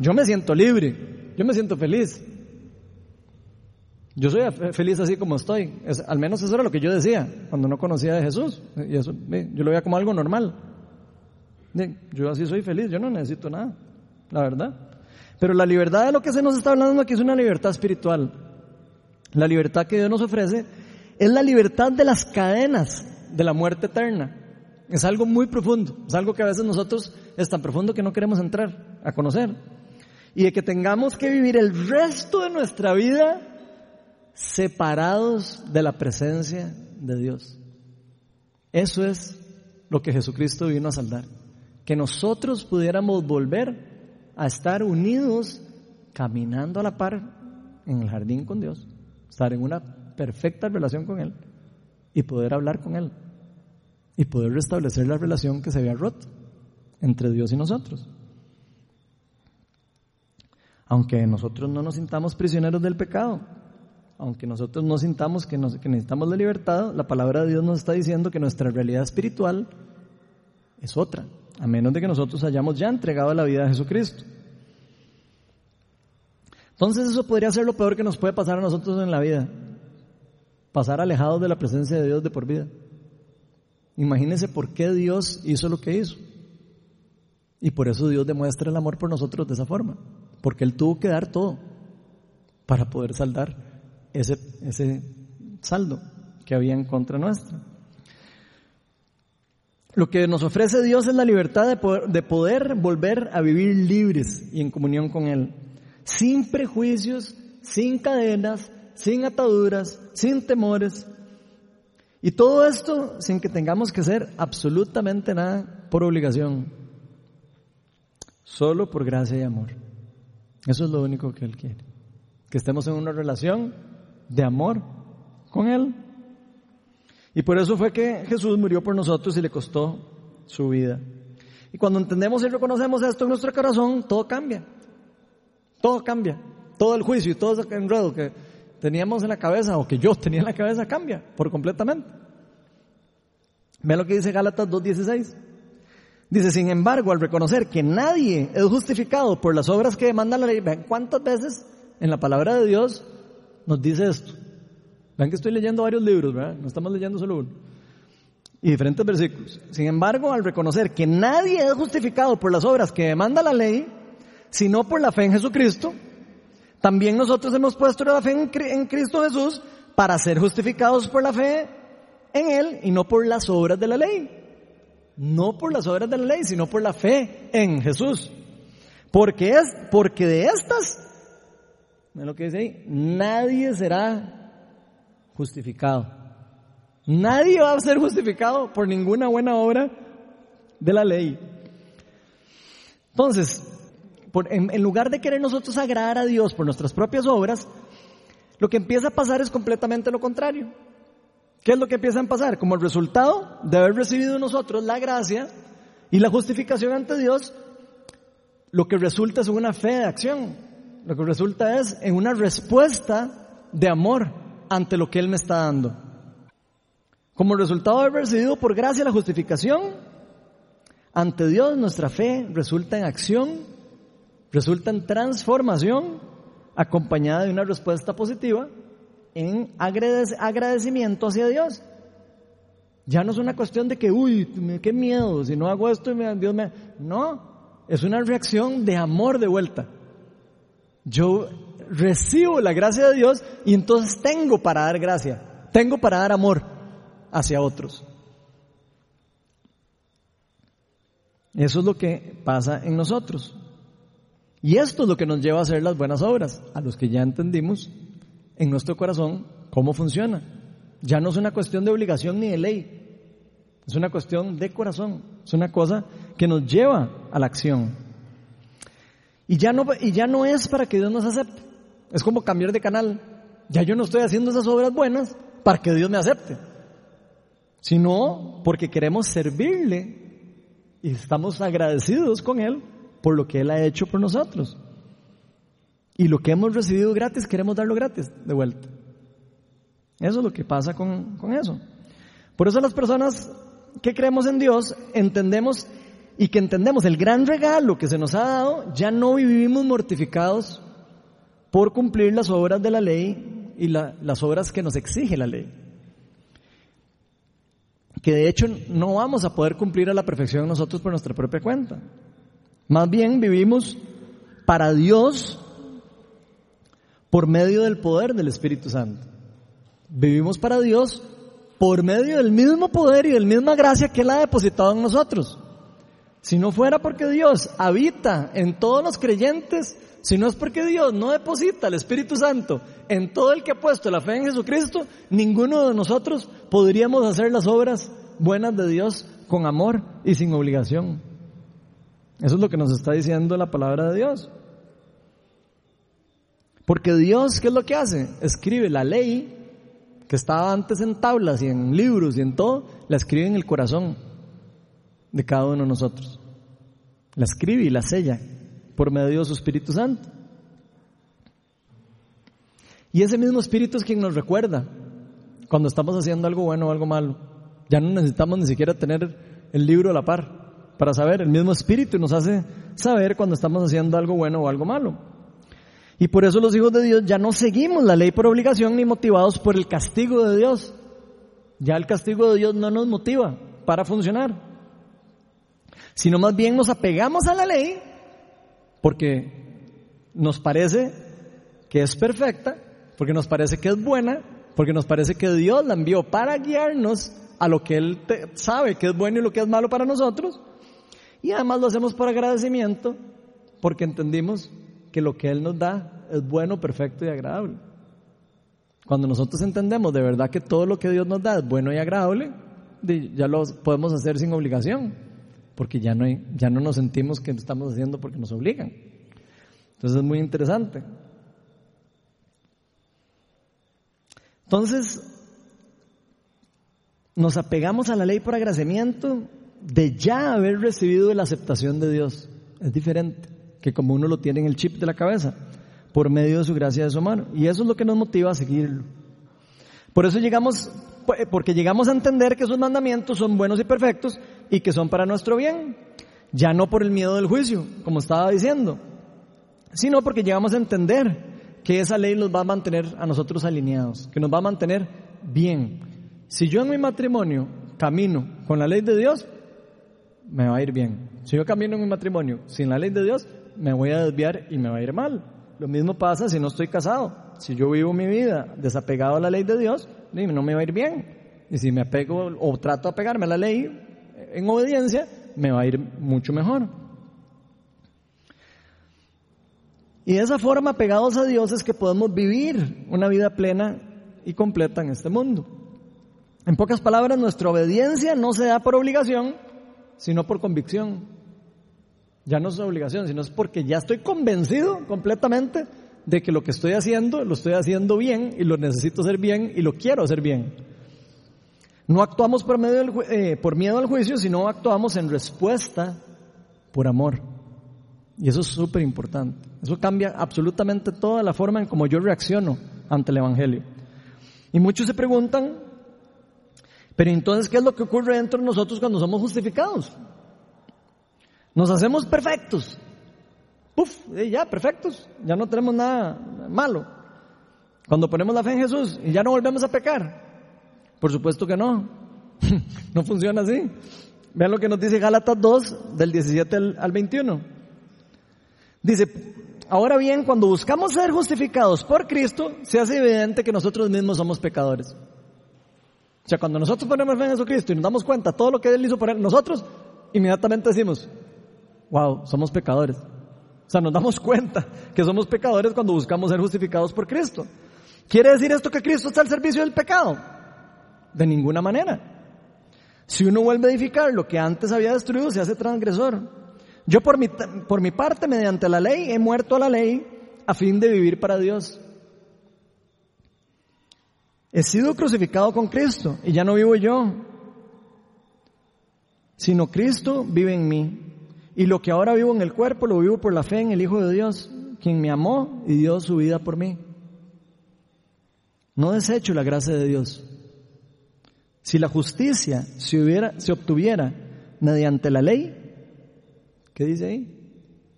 Speaker 1: Yo me siento libre, yo me siento feliz. Yo soy feliz así como estoy. al menos eso era lo que yo decía cuando no conocía a Jesús. Y eso, yo lo veía como algo normal. Yo así soy feliz, yo no necesito nada, la verdad. Pero la libertad de lo que se nos está hablando aquí es una libertad espiritual. La libertad que Dios nos ofrece es la libertad de las cadenas de la muerte eterna. Es algo muy profundo, es algo que a veces nosotros es tan profundo que no queremos entrar a conocer. Y de que tengamos que vivir el resto de nuestra vida separados de la presencia de Dios. Eso es lo que Jesucristo vino a saldar. Que nosotros pudiéramos volver a estar unidos caminando a la par en el jardín con Dios, estar en una perfecta relación con Él y poder hablar con Él y poder restablecer la relación que se había roto entre Dios y nosotros. Aunque nosotros no nos sintamos prisioneros del pecado, aunque nosotros no sintamos que, que necesitamos la libertad, la palabra de Dios nos está diciendo que nuestra realidad espiritual es otra, a menos de que nosotros hayamos ya entregado la vida a Jesucristo. Entonces eso podría ser lo peor que nos puede pasar a nosotros en la vida, pasar alejados de la presencia de Dios de por vida. Imagínense por qué Dios hizo lo que hizo. Y por eso Dios demuestra el amor por nosotros de esa forma. Porque Él tuvo que dar todo para poder saldar ese, ese saldo que había en contra nuestra. Lo que nos ofrece Dios es la libertad de poder, de poder volver a vivir libres y en comunión con Él. Sin prejuicios, sin cadenas, sin ataduras, sin temores, y todo esto sin que tengamos que hacer absolutamente nada por obligación, solo por gracia y amor. Eso es lo único que Él quiere. Que estemos en una relación de amor con Él. Y por eso fue que Jesús murió por nosotros y le costó su vida. Y cuando entendemos y reconocemos esto en nuestro corazón, todo cambia. Todo cambia. Todo el juicio y todo ese enredo que teníamos en la cabeza o que yo tenía en la cabeza cambia por completamente. Vean lo que dice Gálatas 2.16. Dice, sin embargo, al reconocer que nadie es justificado por las obras que demanda la ley, vean cuántas veces en la palabra de Dios nos dice esto. Vean que estoy leyendo varios libros, ¿verdad? No estamos leyendo solo uno. Y diferentes versículos. Sin embargo, al reconocer que nadie es justificado por las obras que demanda la ley, sino por la fe en Jesucristo, también nosotros hemos puesto la fe en, Cristo Jesús para ser justificados por la fe en Él y no por las obras de la ley. No por las obras de la ley, sino por la fe en Jesús. Porque es, porque de estas, ¿ven lo que dice? Nadie será justificado. Nadie va a ser justificado por ninguna buena obra de la ley. Entonces, en, lugar de querer nosotros agradar a Dios por nuestras propias obras, lo que empieza a pasar es completamente lo contrario. ¿Qué es lo que empieza a pasar? Como el resultado de haber recibido nosotros la gracia y la justificación ante Dios, lo que resulta es una fe de acción. Lo que resulta es en una respuesta de amor ante lo que Él me está dando. Como resultado de haber recibido por gracia la justificación, ante Dios nuestra fe resulta en acción, resulta en transformación, acompañada de una respuesta positiva en agradecimiento hacia Dios. Ya no es una cuestión de que, uy, qué miedo, si no hago esto, Dios me... No, es una reacción de amor de vuelta. Yo recibo la gracia de Dios y entonces tengo para dar gracia, tengo para dar amor hacia otros. Eso es lo que pasa en nosotros. Y esto es lo que nos lleva a hacer las buenas obras, a los que ya entendimos en nuestro corazón cómo funciona. Ya no es una cuestión de obligación ni de ley, es una cuestión de corazón, es una cosa que nos lleva a la acción. Y ya no, y ya no es para que Dios nos acepte, es como cambiar de canal. Ya yo no estoy haciendo esas obras buenas para que Dios me acepte, sino porque queremos servirle y estamos agradecidos con Él por lo que Él ha hecho por nosotros. Y lo que hemos recibido gratis, queremos darlo gratis de vuelta. Eso es lo que pasa con, con eso. Por eso las personas que creemos en Dios entendemos y que entendemos el gran regalo que se nos ha dado, ya no vivimos mortificados por cumplir las obras de la ley y las obras que nos exige la ley. Que de hecho no vamos a poder cumplir a la perfección nosotros por nuestra propia cuenta. Más bien vivimos para Dios por medio del poder del Espíritu Santo. Vivimos para Dios por medio del mismo poder y de la misma gracia que Él ha depositado en nosotros. Si no fuera porque Dios habita en todos los creyentes, si no es porque Dios no deposita el Espíritu Santo en todo el que ha puesto la fe en Jesucristo, ninguno de nosotros podríamos hacer las obras buenas de Dios con amor y sin obligación. Eso es lo que nos está diciendo la palabra de Dios. Porque Dios, ¿qué es lo que hace? Escribe la ley que estaba antes en tablas y en libros y en todo, la escribe en el corazón de cada uno de nosotros. La escribe y la sella por medio de su Espíritu Santo. Y ese mismo Espíritu es quien nos recuerda cuando estamos haciendo algo bueno o algo malo. Ya no necesitamos ni siquiera tener el libro a la par para saber. El mismo Espíritu nos hace saber cuando estamos haciendo algo bueno o algo malo. Y por eso los hijos de Dios ya no seguimos la ley por obligación ni motivados por el castigo de Dios. Ya el castigo de Dios no nos motiva para funcionar, sino más bien nos apegamos a la ley porque nos parece que es perfecta, porque nos parece que es buena, porque nos parece que Dios la envió para guiarnos a lo que Él sabe que es bueno y lo que es malo para nosotros. Y además lo hacemos por agradecimiento, porque entendimos que lo que Él nos da es bueno, perfecto y agradable. Cuando nosotros entendemos de verdad que todo lo que Dios nos da es bueno y agradable, ya lo podemos hacer sin obligación, porque ya no, ya no nos sentimos que estamos haciendo porque nos obligan. Entonces es muy interesante. Entonces, nos apegamos a la ley por agradecimiento de ya haber recibido la aceptación de Dios. Es diferente que como uno lo tiene en el chip de la cabeza, por medio de su gracia de su mano. Y eso es lo que nos motiva a seguirlo. Por eso llegamos, porque llegamos a entender que esos mandamientos son buenos y perfectos y que son para nuestro bien. Ya no por el miedo del juicio, como estaba diciendo, sino porque llegamos a entender que esa ley nos va a mantener a nosotros alineados, que nos va a mantener bien. Si yo en mi matrimonio camino con la ley de Dios, me va a ir bien. Si yo camino en mi matrimonio sin la ley de Dios, me voy a desviar y me va a ir mal. Lo mismo pasa si no estoy casado. Si yo vivo mi vida desapegado a la ley de Dios, no me va a ir bien. Y si me apego o trato de apegarme a la ley en obediencia, me va a ir mucho mejor. Y de esa forma, apegados a Dios, es que podemos vivir una vida plena y completa en este mundo. En pocas palabras, nuestra obediencia no se da por obligación, sino por convicción. Ya no es obligación, sino es porque ya estoy convencido completamente de que lo que estoy haciendo lo estoy haciendo bien y lo necesito hacer bien y lo quiero hacer bien. No actuamos por, medio eh, por miedo al juicio, sino actuamos en respuesta por amor. Y eso es súper importante. Eso cambia absolutamente toda la forma en cómo yo reacciono ante el Evangelio. Y muchos se preguntan, pero entonces, ¿qué es lo que ocurre dentro de nosotros cuando somos justificados? Nos hacemos perfectos. Puf, ya, perfectos. Ya no tenemos nada malo. Cuando ponemos la fe en Jesús y ya no volvemos a pecar. Por supuesto que no. no funciona así. Vean lo que nos dice Gálatas 2, del 17 al 21. Dice, ahora bien, cuando buscamos ser justificados por Cristo, se hace evidente que nosotros mismos somos pecadores. O sea, cuando nosotros ponemos fe en Jesucristo y nos damos cuenta de todo lo que Él hizo por nosotros inmediatamente decimos, wow, somos pecadores. O sea, nos damos cuenta que somos pecadores cuando buscamos ser justificados por Cristo. ¿Quiere decir esto que Cristo está al servicio del pecado? De ninguna manera. Si uno vuelve a edificar lo que antes había destruido, se hace transgresor. Yo por mi, por mi parte, mediante la ley, he muerto a la ley a fin de vivir para Dios. He sido crucificado con Cristo y ya no vivo yo, sino Cristo vive en mí. Y lo que ahora vivo en el cuerpo lo vivo por la fe en el Hijo de Dios, quien me amó y dio su vida por mí. No desecho la gracia de Dios. Si la justicia se, obtuviera mediante la ley, ¿qué dice ahí?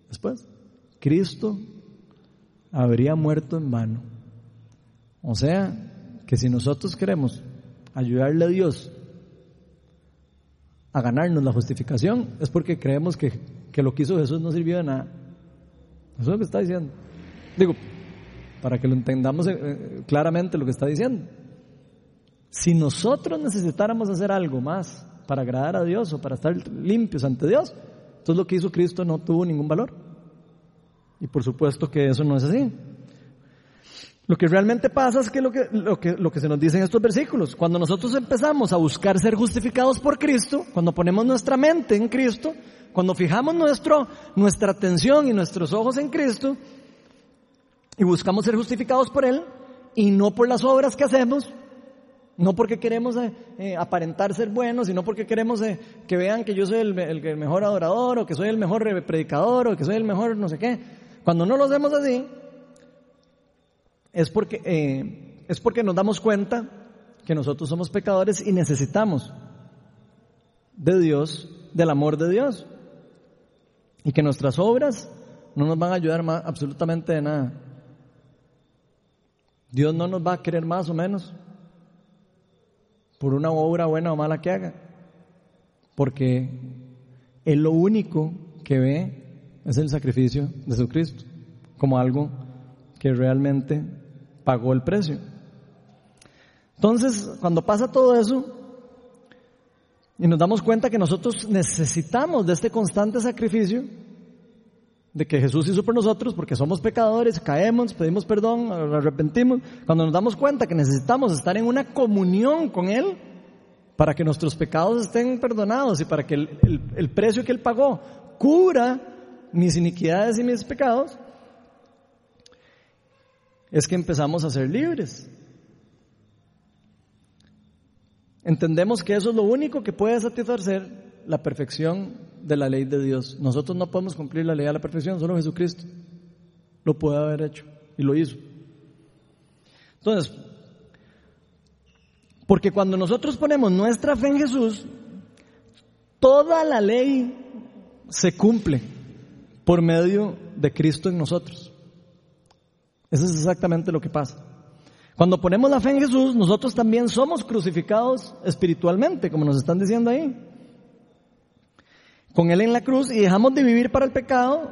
Speaker 1: Después, Cristo habría muerto en vano. O sea, que si nosotros queremos ayudarle a Dios a ganarnos la justificación es porque creemos que, lo que hizo Jesús no sirvió de nada. Eso es lo que está diciendo. Digo, para que lo entendamos eh, eh, claramente lo que está diciendo. Si nosotros necesitáramos hacer algo más para agradar a Dios o para estar limpios ante Dios, entonces lo que hizo Cristo no tuvo ningún valor. Y por supuesto que eso no es así. Lo que realmente pasa es que lo que, lo que, lo que se nos dice en estos versículos, cuando nosotros empezamos a buscar ser justificados por Cristo, cuando ponemos nuestra mente en Cristo, cuando fijamos nuestro, nuestra atención y nuestros ojos en Cristo y buscamos ser justificados por Él y no por las obras que hacemos, no porque queremos eh, eh, aparentar ser buenos, sino porque queremos eh, que vean que yo soy el, el, mejor adorador o que soy el mejor predicador o que soy el mejor no sé qué. Cuando no lo hacemos así, es porque, es porque nos damos cuenta que nosotros somos pecadores y necesitamos de Dios, del amor de Dios. Y que nuestras obras no nos van a ayudar más, absolutamente de nada. Dios no nos va a querer más o menos por una obra buena o mala que haga. Porque Él lo único que ve es el sacrificio de Jesucristo como algo que realmente pagó el precio. Entonces, cuando pasa todo eso, y nos damos cuenta que nosotros necesitamos de este constante sacrificio, de que Jesús hizo por nosotros, porque somos pecadores, caemos, pedimos perdón, arrepentimos, cuando nos damos cuenta que necesitamos estar en una comunión con Él, para que nuestros pecados estén perdonados y para que el, el precio que Él pagó cubra mis iniquidades y mis pecados, es que empezamos a ser libres. Entendemos que eso es lo único que puede satisfacer la perfección de la ley de Dios. Nosotros no podemos cumplir la ley a la perfección, solo Jesucristo lo puede haber hecho y lo hizo. Entonces, porque cuando nosotros ponemos nuestra fe en Jesús, toda la ley se cumple por medio de Cristo en nosotros. Eso es exactamente lo que pasa. Cuando ponemos la fe en Jesús, nosotros también somos crucificados espiritualmente, como nos están diciendo ahí. Con Él en la cruz y dejamos de vivir para el pecado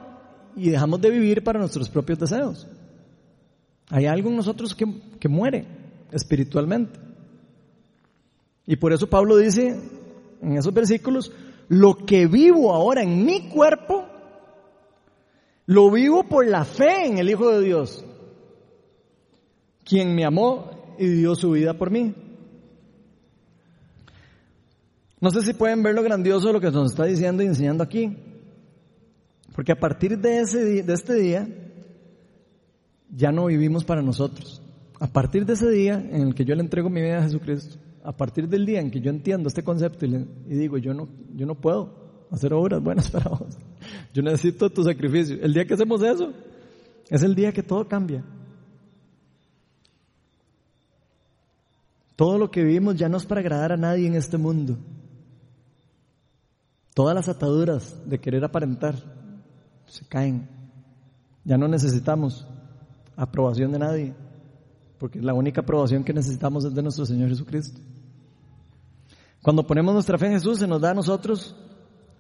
Speaker 1: y dejamos de vivir para nuestros propios deseos. Hay algo en nosotros que, que muere espiritualmente. Y por eso Pablo dice en esos versículos, lo que vivo ahora en mi cuerpo, lo vivo por la fe en el Hijo de Dios, quien me amó y dio su vida por mí. No sé si pueden ver lo grandioso de lo que nos está diciendo y enseñando aquí. Porque a partir de, ese, de este día, ya no vivimos para nosotros. A partir de ese día en el que yo le entrego mi vida a Jesucristo, a partir del día en que yo entiendo este concepto y, y digo, yo no, yo no puedo hacer obras buenas para vos, yo necesito tu sacrificio. El día que hacemos eso, es el día que todo cambia. Todo lo que vivimos ya no es para agradar a nadie en este mundo. Todas las ataduras de querer aparentar se caen. Ya no necesitamos aprobación de nadie, porque la única aprobación que necesitamos es de nuestro Señor Jesucristo. Cuando ponemos nuestra fe en Jesús, se nos da a nosotros,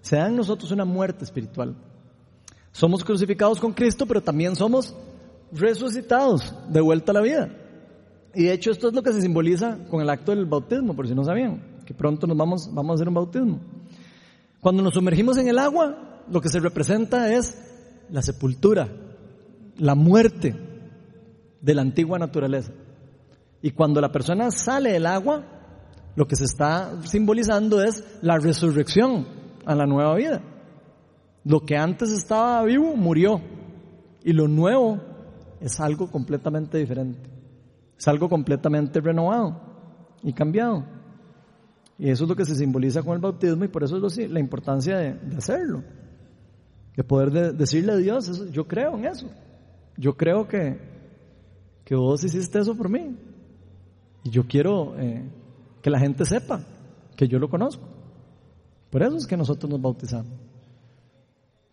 Speaker 1: se da en nosotros una muerte espiritual. Somos crucificados con Cristo, pero también somos resucitados, de vuelta a la vida. Y de hecho esto es lo que se simboliza con el acto del bautismo, por si no sabían, que pronto nos vamos, vamos a hacer un bautismo. Cuando nos sumergimos en el agua, lo que se representa es la sepultura, la muerte de la antigua naturaleza. Y cuando la persona sale del agua, lo que se está simbolizando es la resurrección a la nueva vida. Lo que antes estaba vivo murió y lo nuevo es algo completamente diferente. Es algo completamente renovado y cambiado. Y eso es lo que se simboliza con el bautismo y por eso es la importancia de, hacerlo. De poder decirle a Dios, yo creo en eso. Yo creo que, que vos hiciste eso por mí. Y yo quiero eh, que la gente sepa que yo lo conozco. Por eso es que nosotros nos bautizamos.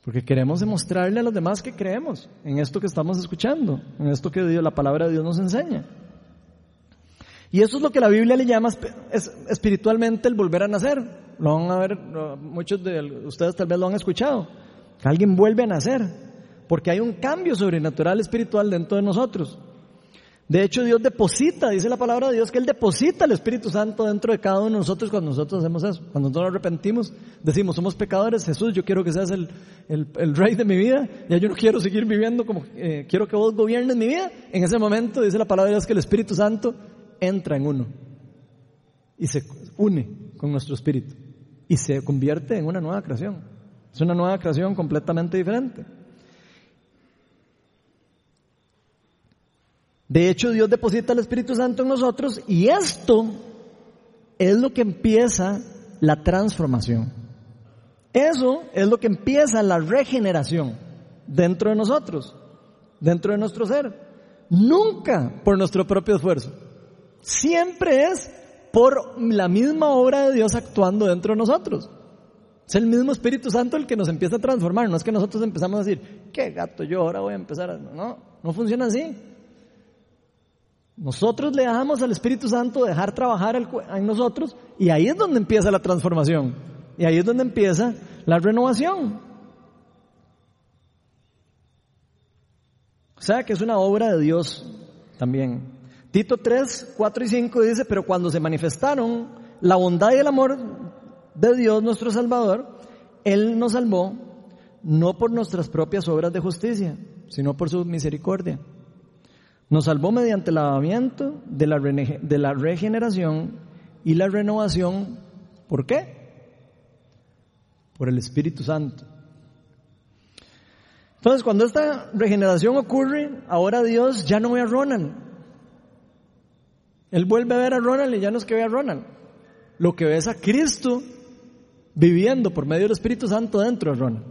Speaker 1: Porque queremos demostrarle a los demás que creemos en esto que estamos escuchando, en esto que Dios, la palabra de Dios nos enseña. Y eso es lo que la Biblia le llama espiritualmente el volver a nacer. Lo van a ver, muchos de ustedes tal vez lo han escuchado. Alguien vuelve a nacer. Porque hay un cambio sobrenatural espiritual dentro de nosotros. De hecho, Dios deposita, dice la palabra de Dios, que Él deposita el Espíritu Santo dentro de cada uno de nosotros cuando nosotros hacemos eso. Cuando nosotros nos arrepentimos, decimos, somos pecadores, Jesús, yo quiero que seas el, el, rey de mi vida, ya yo no quiero seguir viviendo como, eh, quiero que vos gobiernes mi vida. En ese momento, dice la palabra de Dios, que el Espíritu Santo entra en uno y se une con nuestro espíritu y se convierte en una nueva creación. Es una nueva creación completamente diferente. De hecho, Dios deposita el Espíritu Santo en nosotros y esto es lo que empieza la transformación. Eso es lo que empieza la regeneración dentro de nosotros, dentro de nuestro ser. Nunca por nuestro propio esfuerzo. Siempre es por la misma obra de Dios actuando dentro de nosotros. Es el mismo Espíritu Santo el que nos empieza a transformar. No es que nosotros empezamos a decir, qué gato, yo ahora voy a empezar a... No, no funciona así. Nosotros le dejamos al Espíritu Santo dejar trabajar en nosotros y ahí es donde empieza la transformación. Y ahí es donde empieza la renovación. O sea que es una obra de Dios también. Tito 3, 4 y 5 dice, pero cuando se manifestaron la bondad y el amor de Dios nuestro Salvador, Él nos salvó no por nuestras propias obras de justicia, sino por su misericordia nos salvó mediante el lavamiento de la, de la regeneración y la renovación. ¿Por qué? Por el Espíritu Santo. Entonces, cuando esta regeneración ocurre, ahora Dios ya no ve a Ronald. Él vuelve a ver a Ronald y ya no es que ve a Ronald. Lo que ve es a Cristo viviendo por medio del Espíritu Santo dentro de Ronald.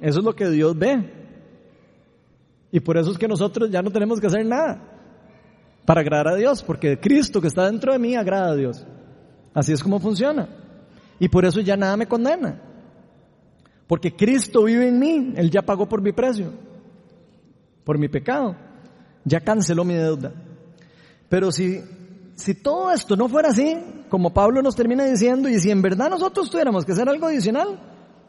Speaker 1: Eso es lo que Dios ve. Y por eso es que nosotros ya no tenemos que hacer nada para agradar a Dios, porque Cristo que está dentro de mí agrada a Dios. Así es como funciona. Y por eso ya nada me condena. Porque Cristo vive en mí, Él ya pagó por mi precio, por mi pecado, ya canceló mi deuda. Pero si, si todo esto no fuera así, como Pablo nos termina diciendo, y si en verdad nosotros tuviéramos que hacer algo adicional,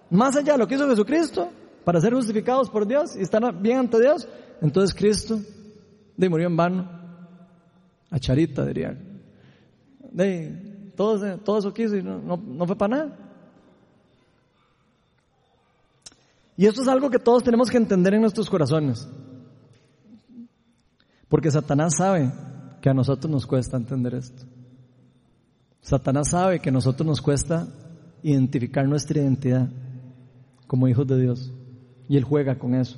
Speaker 1: más allá de lo que hizo Jesucristo, para ser justificados por Dios y estar bien ante Dios, entonces Cristo de murió en vano. A Charita diría. De, todo, todo eso quiso y no, no, fue para nada. Y esto es algo que todos tenemos que entender en nuestros corazones. Porque Satanás sabe que a nosotros nos cuesta entender esto. Satanás sabe que a nosotros nos cuesta identificar nuestra identidad como hijos de Dios. Y Él juega con eso.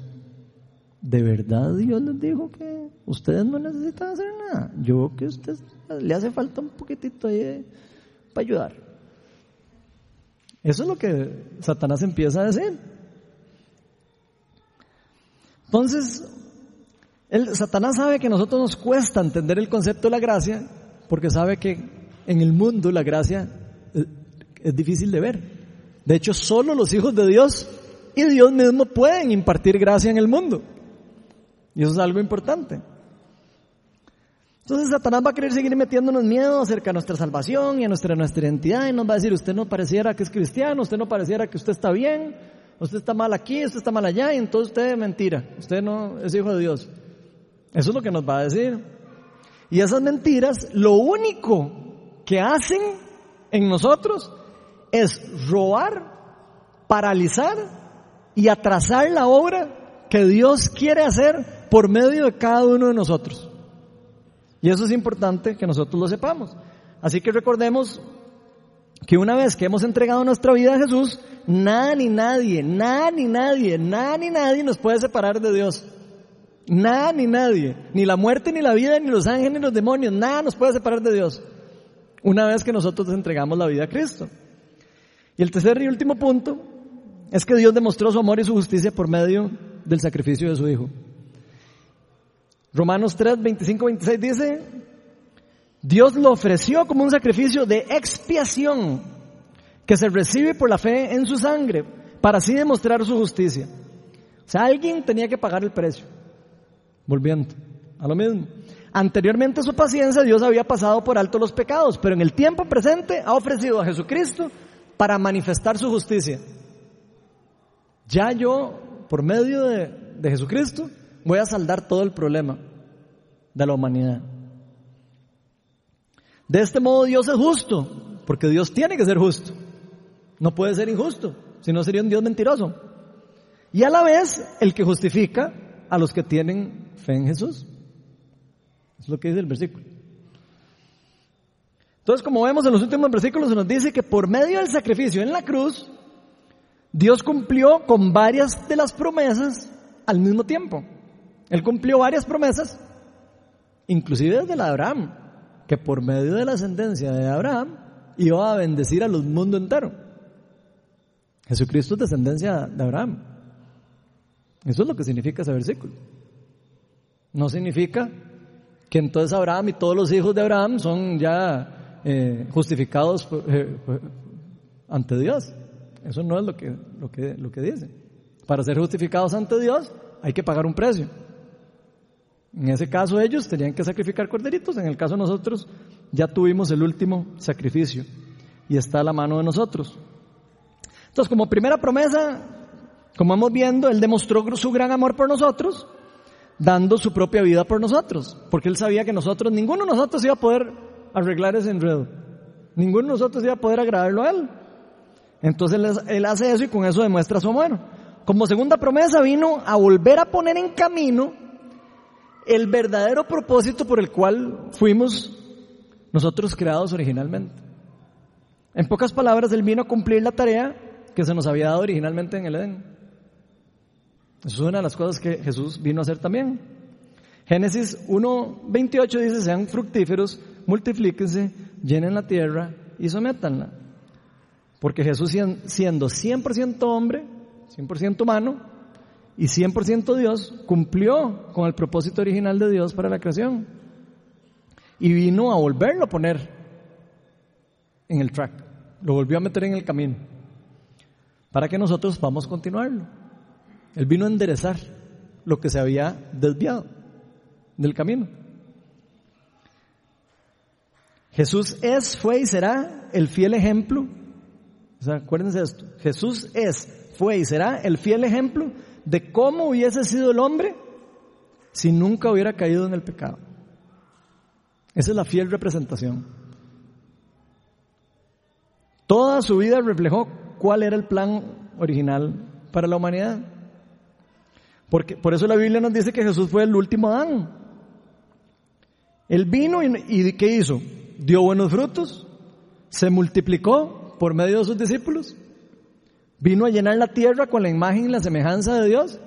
Speaker 1: ¿de verdad Dios les dijo que ustedes no necesitan hacer nada? Yo creo que a usted le hace falta un poquitito ahí para ayudar. Eso es lo que Satanás empieza a decir. Entonces, el, Satanás sabe que a nosotros nos cuesta entender el concepto de la gracia porque sabe que en el mundo la gracia es, es difícil de ver. De hecho, solo los hijos de Dios y Dios mismo pueden impartir gracia en el mundo. Y eso es algo importante. Entonces Satanás va a querer seguir metiéndonos miedo acerca de nuestra salvación y a nuestra, nuestra identidad y nos va a decir, usted no pareciera que es cristiano, usted no pareciera que usted está bien, usted está mal aquí, usted está mal allá y entonces usted es mentira, usted no es hijo de Dios. Eso es lo que nos va a decir. Y esas mentiras, lo único que hacen en nosotros es robar, paralizar y atrasar la obra que Dios quiere hacer por medio de cada uno de nosotros. Y eso es importante que nosotros lo sepamos. Así que recordemos que una vez que hemos entregado nuestra vida a Jesús, nada ni nadie, nada ni nadie, nada ni nadie nos puede separar de Dios. Nada ni nadie, ni la muerte, ni la vida, ni los ángeles, ni los demonios, nada nos puede separar de Dios. Una vez que nosotros entregamos la vida a Cristo. Y el tercer y último punto es que Dios demostró su amor y su justicia por medio del sacrificio de su Hijo. Romanos 3, 25, 26 dice, Dios lo ofreció como un sacrificio de expiación que se recibe por la fe en su sangre para así demostrar su justicia. O sea, alguien tenía que pagar el precio. Volviendo a lo mismo. Anteriormente su paciencia Dios había pasado por alto los pecados, pero en el tiempo presente ha ofrecido a Jesucristo para manifestar su justicia. Ya yo, por medio de, de Jesucristo, voy a saldar todo el problema de la humanidad. De este modo Dios es justo, porque Dios tiene que ser justo. No puede ser injusto, si no sería un Dios mentiroso. Y a la vez el que justifica a los que tienen en Jesús. Es lo que dice el versículo. Entonces, como vemos en los últimos versículos, se nos dice que por medio del sacrificio en la cruz, Dios cumplió con varias de las promesas al mismo tiempo. Él cumplió varias promesas, inclusive desde la de Abraham, que por medio de la ascendencia de Abraham iba a bendecir a los mundos entero. Jesucristo es descendencia de Abraham. Eso es lo que significa ese versículo. No significa que entonces Abraham y todos los hijos de Abraham son ya eh, justificados eh, ante Dios. Eso no es lo que, lo, que, lo que dice. Para ser justificados ante Dios hay que pagar un precio. En ese caso ellos tenían que sacrificar corderitos, en el caso de nosotros ya tuvimos el último sacrificio y está a la mano de nosotros. Entonces, como primera promesa, como vamos viendo, Él demostró su gran amor por nosotros, dando su propia vida por nosotros, porque Él sabía que nosotros, ninguno de nosotros iba a poder arreglar ese enredo, ninguno de nosotros iba a poder agradarlo a Él. Entonces Él hace eso y con eso demuestra su amor. Como segunda promesa vino a volver a poner en camino el verdadero propósito por el cual fuimos nosotros creados originalmente. En pocas palabras, Él vino a cumplir la tarea que se nos había dado originalmente en el Edén. Eso es una de las cosas que Jesús vino a hacer también. Génesis 1.28 dice, sean fructíferos, multiplíquense, llenen la tierra y sométanla. Porque Jesús siendo 100% hombre, 100% humano y 100% Dios, cumplió con el propósito original de Dios para la creación. Y vino a volverlo a poner en el track, lo volvió a meter en el camino, para que nosotros podamos continuarlo. Él vino a enderezar lo que se había desviado del camino. Jesús es, fue y será el fiel ejemplo. O sea, acuérdense de esto. Jesús es, fue y será el fiel ejemplo de cómo hubiese sido el hombre si nunca hubiera caído en el pecado. Esa es la fiel representación. Toda su vida reflejó cuál era el plan original para la humanidad. Porque, por eso la Biblia nos dice que Jesús fue el último Adán. Él vino y, ¿qué hizo? Dio buenos frutos, se multiplicó por medio de sus discípulos Vino a llenar la tierra con la imagen y la semejanza de Dios.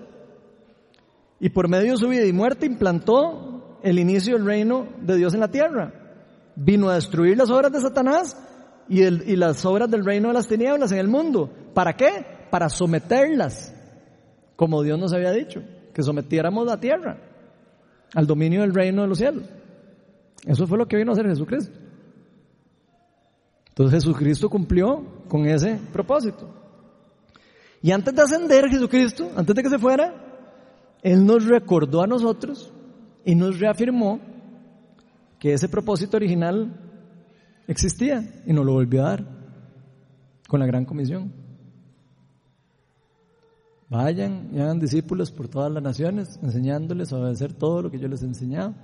Speaker 1: Y por medio de su vida y muerte implantó el inicio del reino de Dios en la tierra. Vino a destruir las obras de Satanás y, y las obras del reino de las tinieblas en el mundo. ¿Para qué? Para someterlas, como Dios nos había dicho, que sometiéramos la tierra al dominio del reino de los cielos. Eso fue lo que vino a hacer Jesucristo. Entonces Jesucristo cumplió con ese propósito. Y antes de ascender Jesucristo, antes de que se fuera, Él nos recordó a nosotros y nos reafirmó que ese propósito original existía y nos lo volvió a dar con la gran comisión. Vayan y hagan discípulos por todas las naciones, enseñándoles a obedecer todo lo que yo les he enseñado.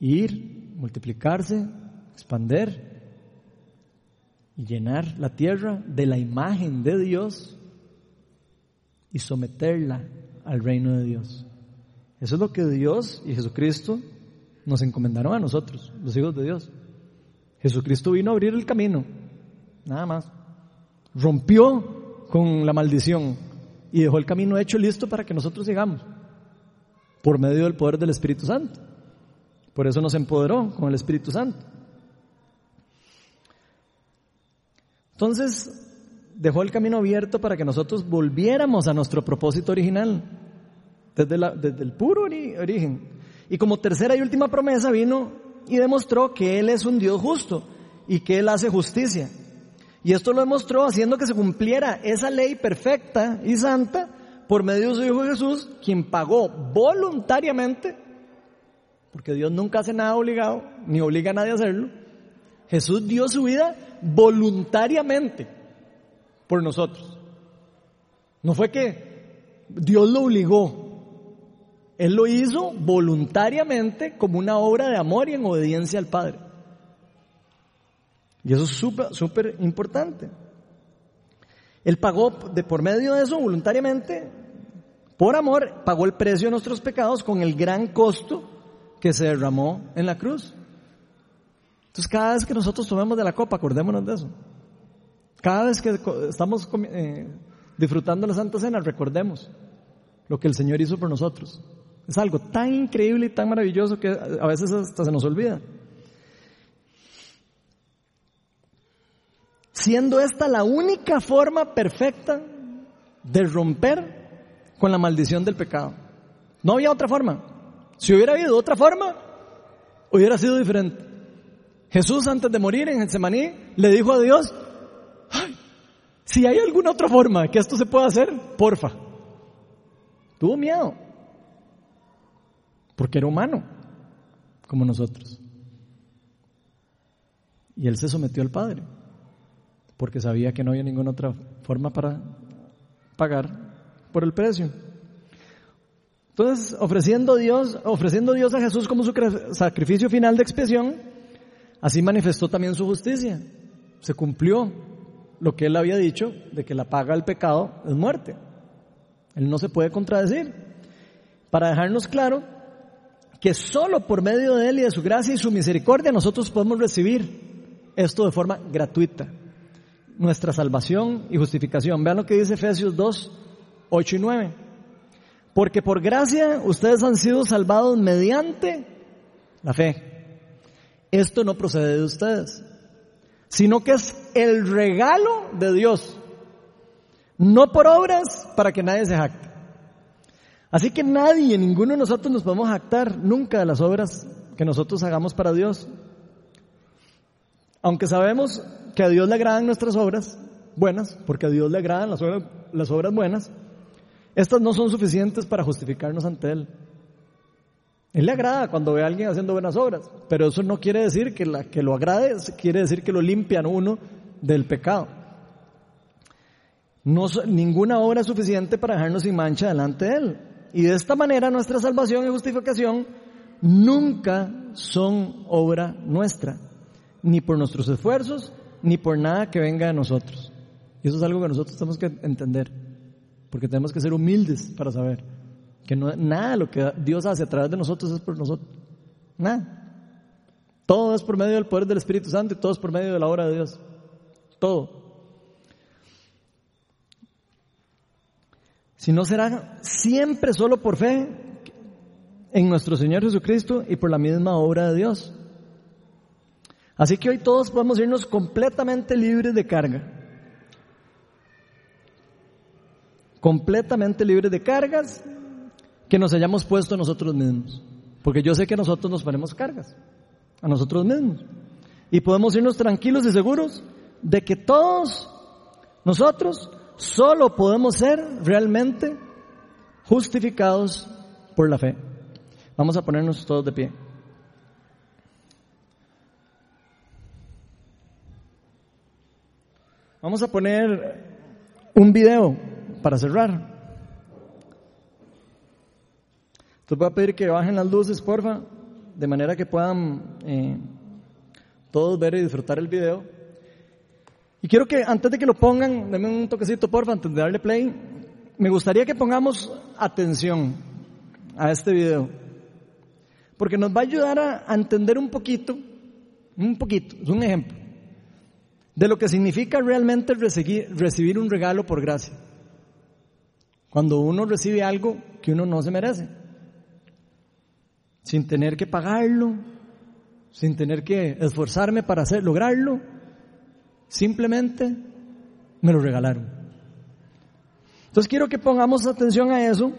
Speaker 1: Ir, multiplicarse, expander y llenar la tierra de la imagen de Dios y someterla al reino de Dios. Eso es lo que Dios y Jesucristo nos encomendaron a nosotros, los hijos de Dios. Jesucristo vino a abrir el camino, nada más. Rompió con la maldición y dejó el camino hecho listo para que nosotros sigamos, por medio del poder del Espíritu Santo. Por eso nos empoderó con el Espíritu Santo. Entonces, dejó el camino abierto para que nosotros volviéramos a nuestro propósito original, desde, desde el puro origen. Y como tercera y última promesa vino y demostró que Él es un Dios justo y que Él hace justicia. Y esto lo demostró haciendo que se cumpliera esa ley perfecta y santa por medio de su Hijo Jesús, quien pagó voluntariamente, porque Dios nunca hace nada obligado, ni obliga a nadie a hacerlo. Jesús dio su vida voluntariamente por nosotros. No fue que Dios lo obligó. Él lo hizo voluntariamente como una obra de amor y en obediencia al Padre. Y eso es súper, importante. Él pagó de por medio de eso voluntariamente, por amor, pagó el precio de nuestros pecados con el gran costo que se derramó en la cruz. Entonces cada vez que nosotros tomemos de la copa, acordémonos de eso. Cada vez que estamos eh, disfrutando la Santa Cena, recordemos lo que el Señor hizo por nosotros. Es algo tan increíble y tan maravilloso que a veces hasta se nos olvida. Siendo esta la única forma perfecta de romper con la maldición del pecado. No había otra forma. Si hubiera habido otra forma, hubiera sido diferente. Jesús antes de morir en Getsemaní le dijo a Dios, si hay alguna otra forma que esto se pueda hacer, porfa. Tuvo miedo, porque era humano, como nosotros. Y él se sometió al Padre, porque sabía que no había ninguna otra forma para pagar por el precio. Entonces, ofreciendo Dios, ofreciendo Dios a Jesús como su sacrificio final de expiación, Así manifestó también su justicia. Se cumplió lo que él había dicho de que la paga del pecado es muerte. Él no se puede contradecir. Para dejarnos claro que solo por medio de él y de su gracia y su misericordia nosotros podemos recibir esto de forma gratuita. Nuestra salvación y justificación. Vean lo que dice Efesios 2, 8 y 9. Porque por gracia ustedes han sido salvados mediante la fe. Esto no procede de ustedes, sino que es el regalo de Dios, no por obras para que nadie se jacte. Así que nadie, ninguno de nosotros nos podemos jactar nunca de las obras que nosotros hagamos para Dios. Aunque sabemos que a Dios le agradan nuestras obras buenas, porque a Dios le agradan las obras, buenas, estas no son suficientes para justificarnos ante Él. Él le agrada cuando ve a alguien haciendo buenas obras, pero eso no quiere decir que, la, que lo agrade, quiere decir que lo limpian uno del pecado. No, ninguna obra es suficiente para dejarnos sin mancha delante de Él. Y de esta manera nuestra salvación y justificación nunca son obra nuestra, ni por nuestros esfuerzos, ni por nada que venga de nosotros. Y eso es algo que nosotros tenemos que entender, porque tenemos que ser humildes para saber. Que no, nada lo que Dios hace a través de nosotros es por nosotros. Nada. Todo es por medio del poder del Espíritu Santo y todo es por medio de la obra de Dios. Todo. Si no será siempre solo por fe en nuestro Señor Jesucristo y por la misma obra de Dios. Así que hoy todos podemos irnos completamente libres de carga. Completamente libres de cargas que nos hayamos puesto nosotros mismos. Porque yo sé que nosotros nos ponemos cargas a nosotros mismos. Y podemos irnos tranquilos y seguros de que todos nosotros solo podemos ser realmente justificados por la fe. Vamos a ponernos todos de pie. Vamos a poner un video para cerrar. Entonces voy a pedir que bajen las luces, porfa, de manera que puedan eh, todos ver y disfrutar el video. Y quiero que antes de que lo pongan, denme un toquecito, porfa, antes de darle play, me gustaría que pongamos atención a este video. Porque nos va a ayudar a, a entender un poquito, un poquito, es un ejemplo de lo que significa realmente recibir, un regalo por gracia. Cuando uno recibe algo que uno no se merece, sin tener que pagarlo, sin tener que esforzarme para lograrlo, simplemente me lo regalaron. Entonces quiero que pongamos atención a eso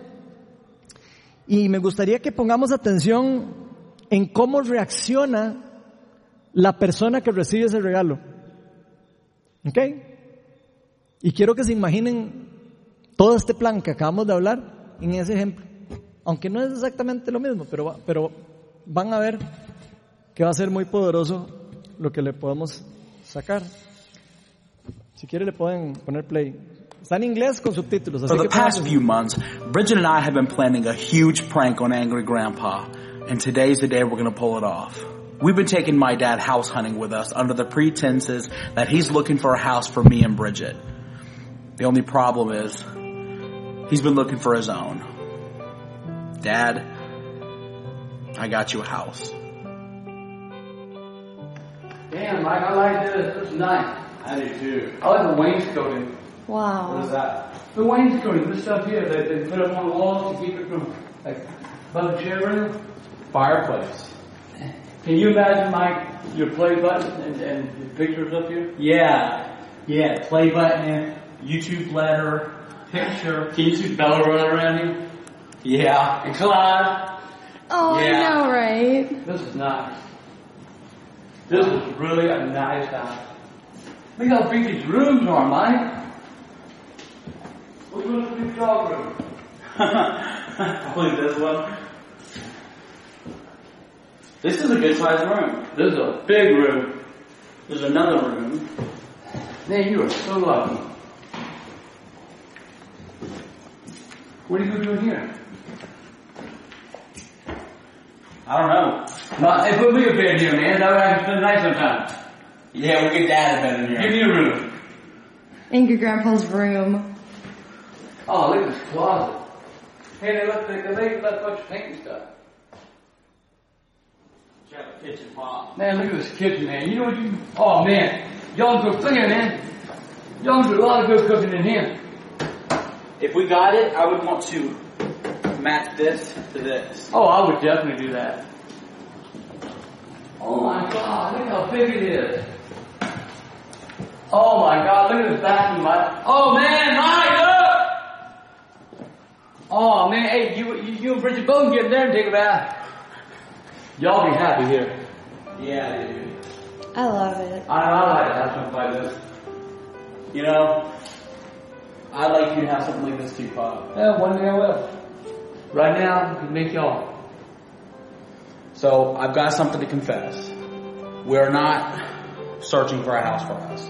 Speaker 1: y me gustaría que pongamos atención en cómo reacciona la persona que recibe ese regalo. ¿Ok? Y quiero que se imaginen todo este plan que acabamos de hablar en ese ejemplo. Aunque no es exactamente lo mismo, pero, pero van a ver que va a ser muy poderoso lo que le podemos sacar. Si quiere le pueden poner play. Está en inglés con subtítulos.
Speaker 2: For the past few months, Bridget and I have been planning a huge prank on Angry Grandpa, and today's the day we're going to pull it off. We've been taking my dad house hunting with us under the pretenses that he's looking for a house for me and Bridget. The only problem is, he's been looking for his own. Dad, I got you a house.
Speaker 3: Damn, Mike, I like this. This is nice.
Speaker 4: I do too.
Speaker 3: I like the wainscoting.
Speaker 5: Wow.
Speaker 4: What is that?
Speaker 3: The wainscoting, this stuff here that they put up on the walls to keep it from, like, above the chair room.
Speaker 4: Fireplace.
Speaker 3: Can you imagine, Mike, your play button and, and the pictures up here?
Speaker 4: Yeah. Yeah. Play button, YouTube letter, picture.
Speaker 3: Can you see Bella running around here?
Speaker 4: Yeah.
Speaker 3: And Clyde?
Speaker 5: Oh,
Speaker 4: Yeah.
Speaker 5: I know, right?
Speaker 3: This is nice. This is really a nice house. Look how big these rooms are, Mike. Look at the big dog room.
Speaker 4: Probably this one. This is a good sized room.
Speaker 3: This is a big room.
Speaker 4: There's another room.
Speaker 3: Man, you are so lucky. What are you doing here?
Speaker 4: I don't know.
Speaker 3: No, hey, put me a bed here, man. That would I can spend the night sometime.
Speaker 4: Yeah, we'll get dad a bed in here.
Speaker 3: Give me a room.
Speaker 5: In your Grandpa's room.
Speaker 3: Oh, look at this closet. Hey, they left, they, they left a bunch of painting stuff.
Speaker 4: Check the kitchen pot.
Speaker 3: Man, look at this kitchen, man. You know what you, oh man. Y'all go cooking, man. Y'all do a lot of good cooking in here.
Speaker 4: If we got it, I would want to match this to this.
Speaker 3: Oh, I would definitely do that. Oh my god, look how big it is. Oh my god, look at this bathroom, Mike. Oh man, Mike, look! Oh man, hey, you, you, you and Bridget both get in there and take a bath. Y'all be happy here.
Speaker 4: Yeah, dude.
Speaker 5: I love it.
Speaker 3: I, I like to have something like this.
Speaker 4: You know, I'd like you to have something like this too, Pop.
Speaker 3: Yeah, one day I will. Right now, you make y'all.
Speaker 4: So I've got something to confess. We're not searching for a house for us.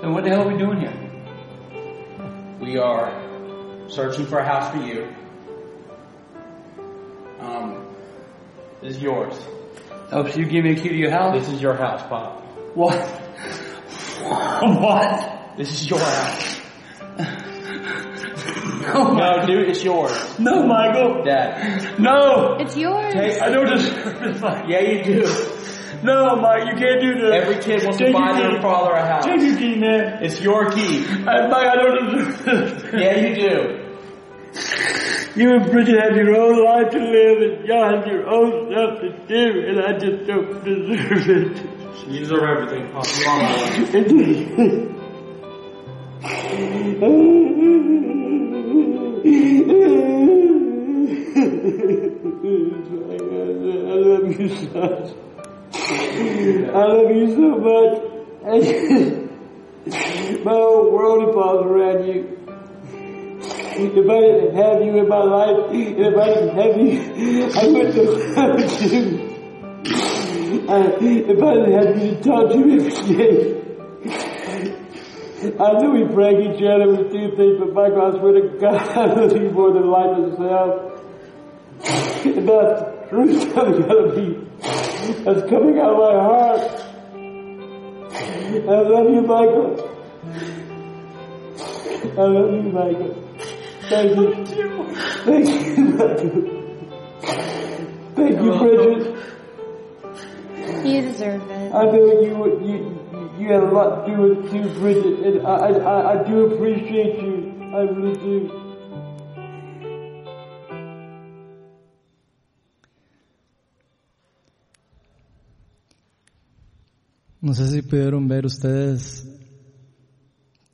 Speaker 3: Then what the hell are we doing here?
Speaker 4: We are searching for a house for you. Um, this is yours.
Speaker 3: Oh, so you give me a key to your house?
Speaker 4: This is your house, Pop.
Speaker 3: What? what?
Speaker 4: This is your house.
Speaker 3: No,
Speaker 4: No, dude, it's yours.
Speaker 3: no, Michael.
Speaker 4: Dad.
Speaker 3: No.
Speaker 5: It's yours.
Speaker 3: I don't deserve this, Mike.
Speaker 4: Yeah, you do.
Speaker 3: No, Mike, you can't do this.
Speaker 4: Every kid wants to
Speaker 3: Take
Speaker 4: buy their
Speaker 3: key.
Speaker 4: father a house.
Speaker 3: Take your key, man.
Speaker 4: It's your key.
Speaker 3: I, Mike, I don't deserve this.
Speaker 4: Yeah, you do.
Speaker 6: You and Bridget have your own life to live, and y'all have your own stuff to do, and I just don't deserve it.
Speaker 4: You deserve everything, Pop. You are my wife.
Speaker 6: I love you so much. I love you so much. My whole world revolves around you. If I didn't have you in my life, if I didn't have you, I wouldn't have you. I, if I didn't have you to talk to every day, I knew we prank each other with two things, but Michael, I swear to God, I love you more than life itself. And that's the truth coming out of me. That's coming out of my heart. I love you, Michael. I love you, Michael. Thank you. Thank you, Michael. Thank you, Bridget.
Speaker 5: You deserve it.
Speaker 6: I know you you you had a lot to do with too, Bridget, and I I I do appreciate you. I really do.
Speaker 1: No sé si pudieron ver ustedes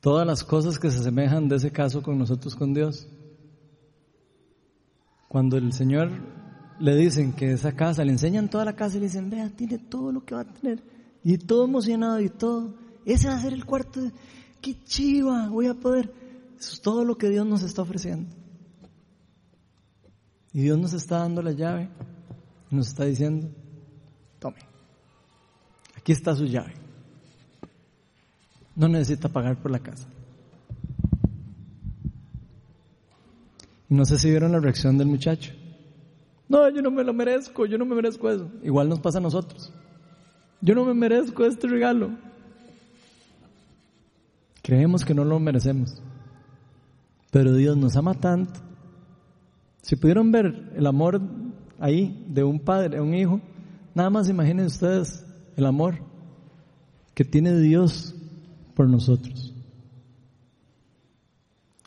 Speaker 1: todas las cosas que se asemejan de ese caso con nosotros con Dios. Cuando el Señor le dicen que esa casa, le enseñan toda la casa y le dicen, vea, tiene todo lo que va a tener. Y todo emocionado y todo. Ese va a ser el cuarto. Qué chiva, voy a poder. Eso es todo lo que Dios nos está ofreciendo. Y Dios nos está dando la llave. Y nos está diciendo, tome. Aquí está su llave. No necesita pagar por la casa. Y no sé si vieron la reacción del muchacho. No, yo no me lo merezco, yo no me merezco eso. Igual nos pasa a nosotros. Yo no me merezco este regalo. Creemos que no lo merecemos. Pero Dios nos ama tanto. Si pudieron ver el amor ahí de un padre, de un hijo, nada más imaginen ustedes el amor que tiene Dios por nosotros.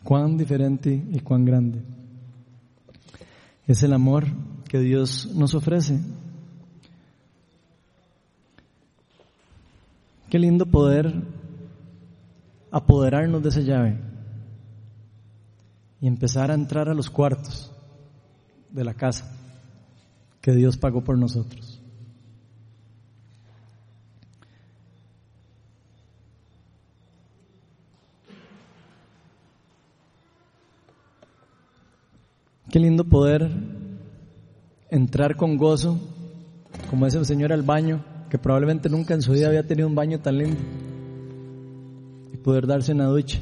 Speaker 1: Cuán diferente y cuán grande. Es el amor que Dios nos ofrece. Qué lindo poder apoderarnos de esa llave y empezar a entrar a los cuartos de la casa que Dios pagó por nosotros. Qué lindo poder entrar con gozo, como ese señor al baño, que probablemente nunca en su vida había tenido un baño tan lindo, y poder darse una ducha,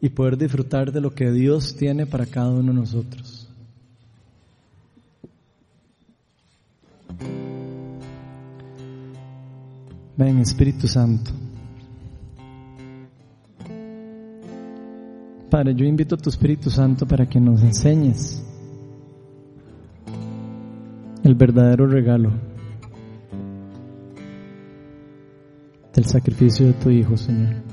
Speaker 1: y poder disfrutar de lo que Dios tiene para cada uno de nosotros. Ven Espíritu Santo. Padre, yo invito a tu Espíritu Santo para que nos enseñes el verdadero regalo del sacrificio de tu Hijo, Señor.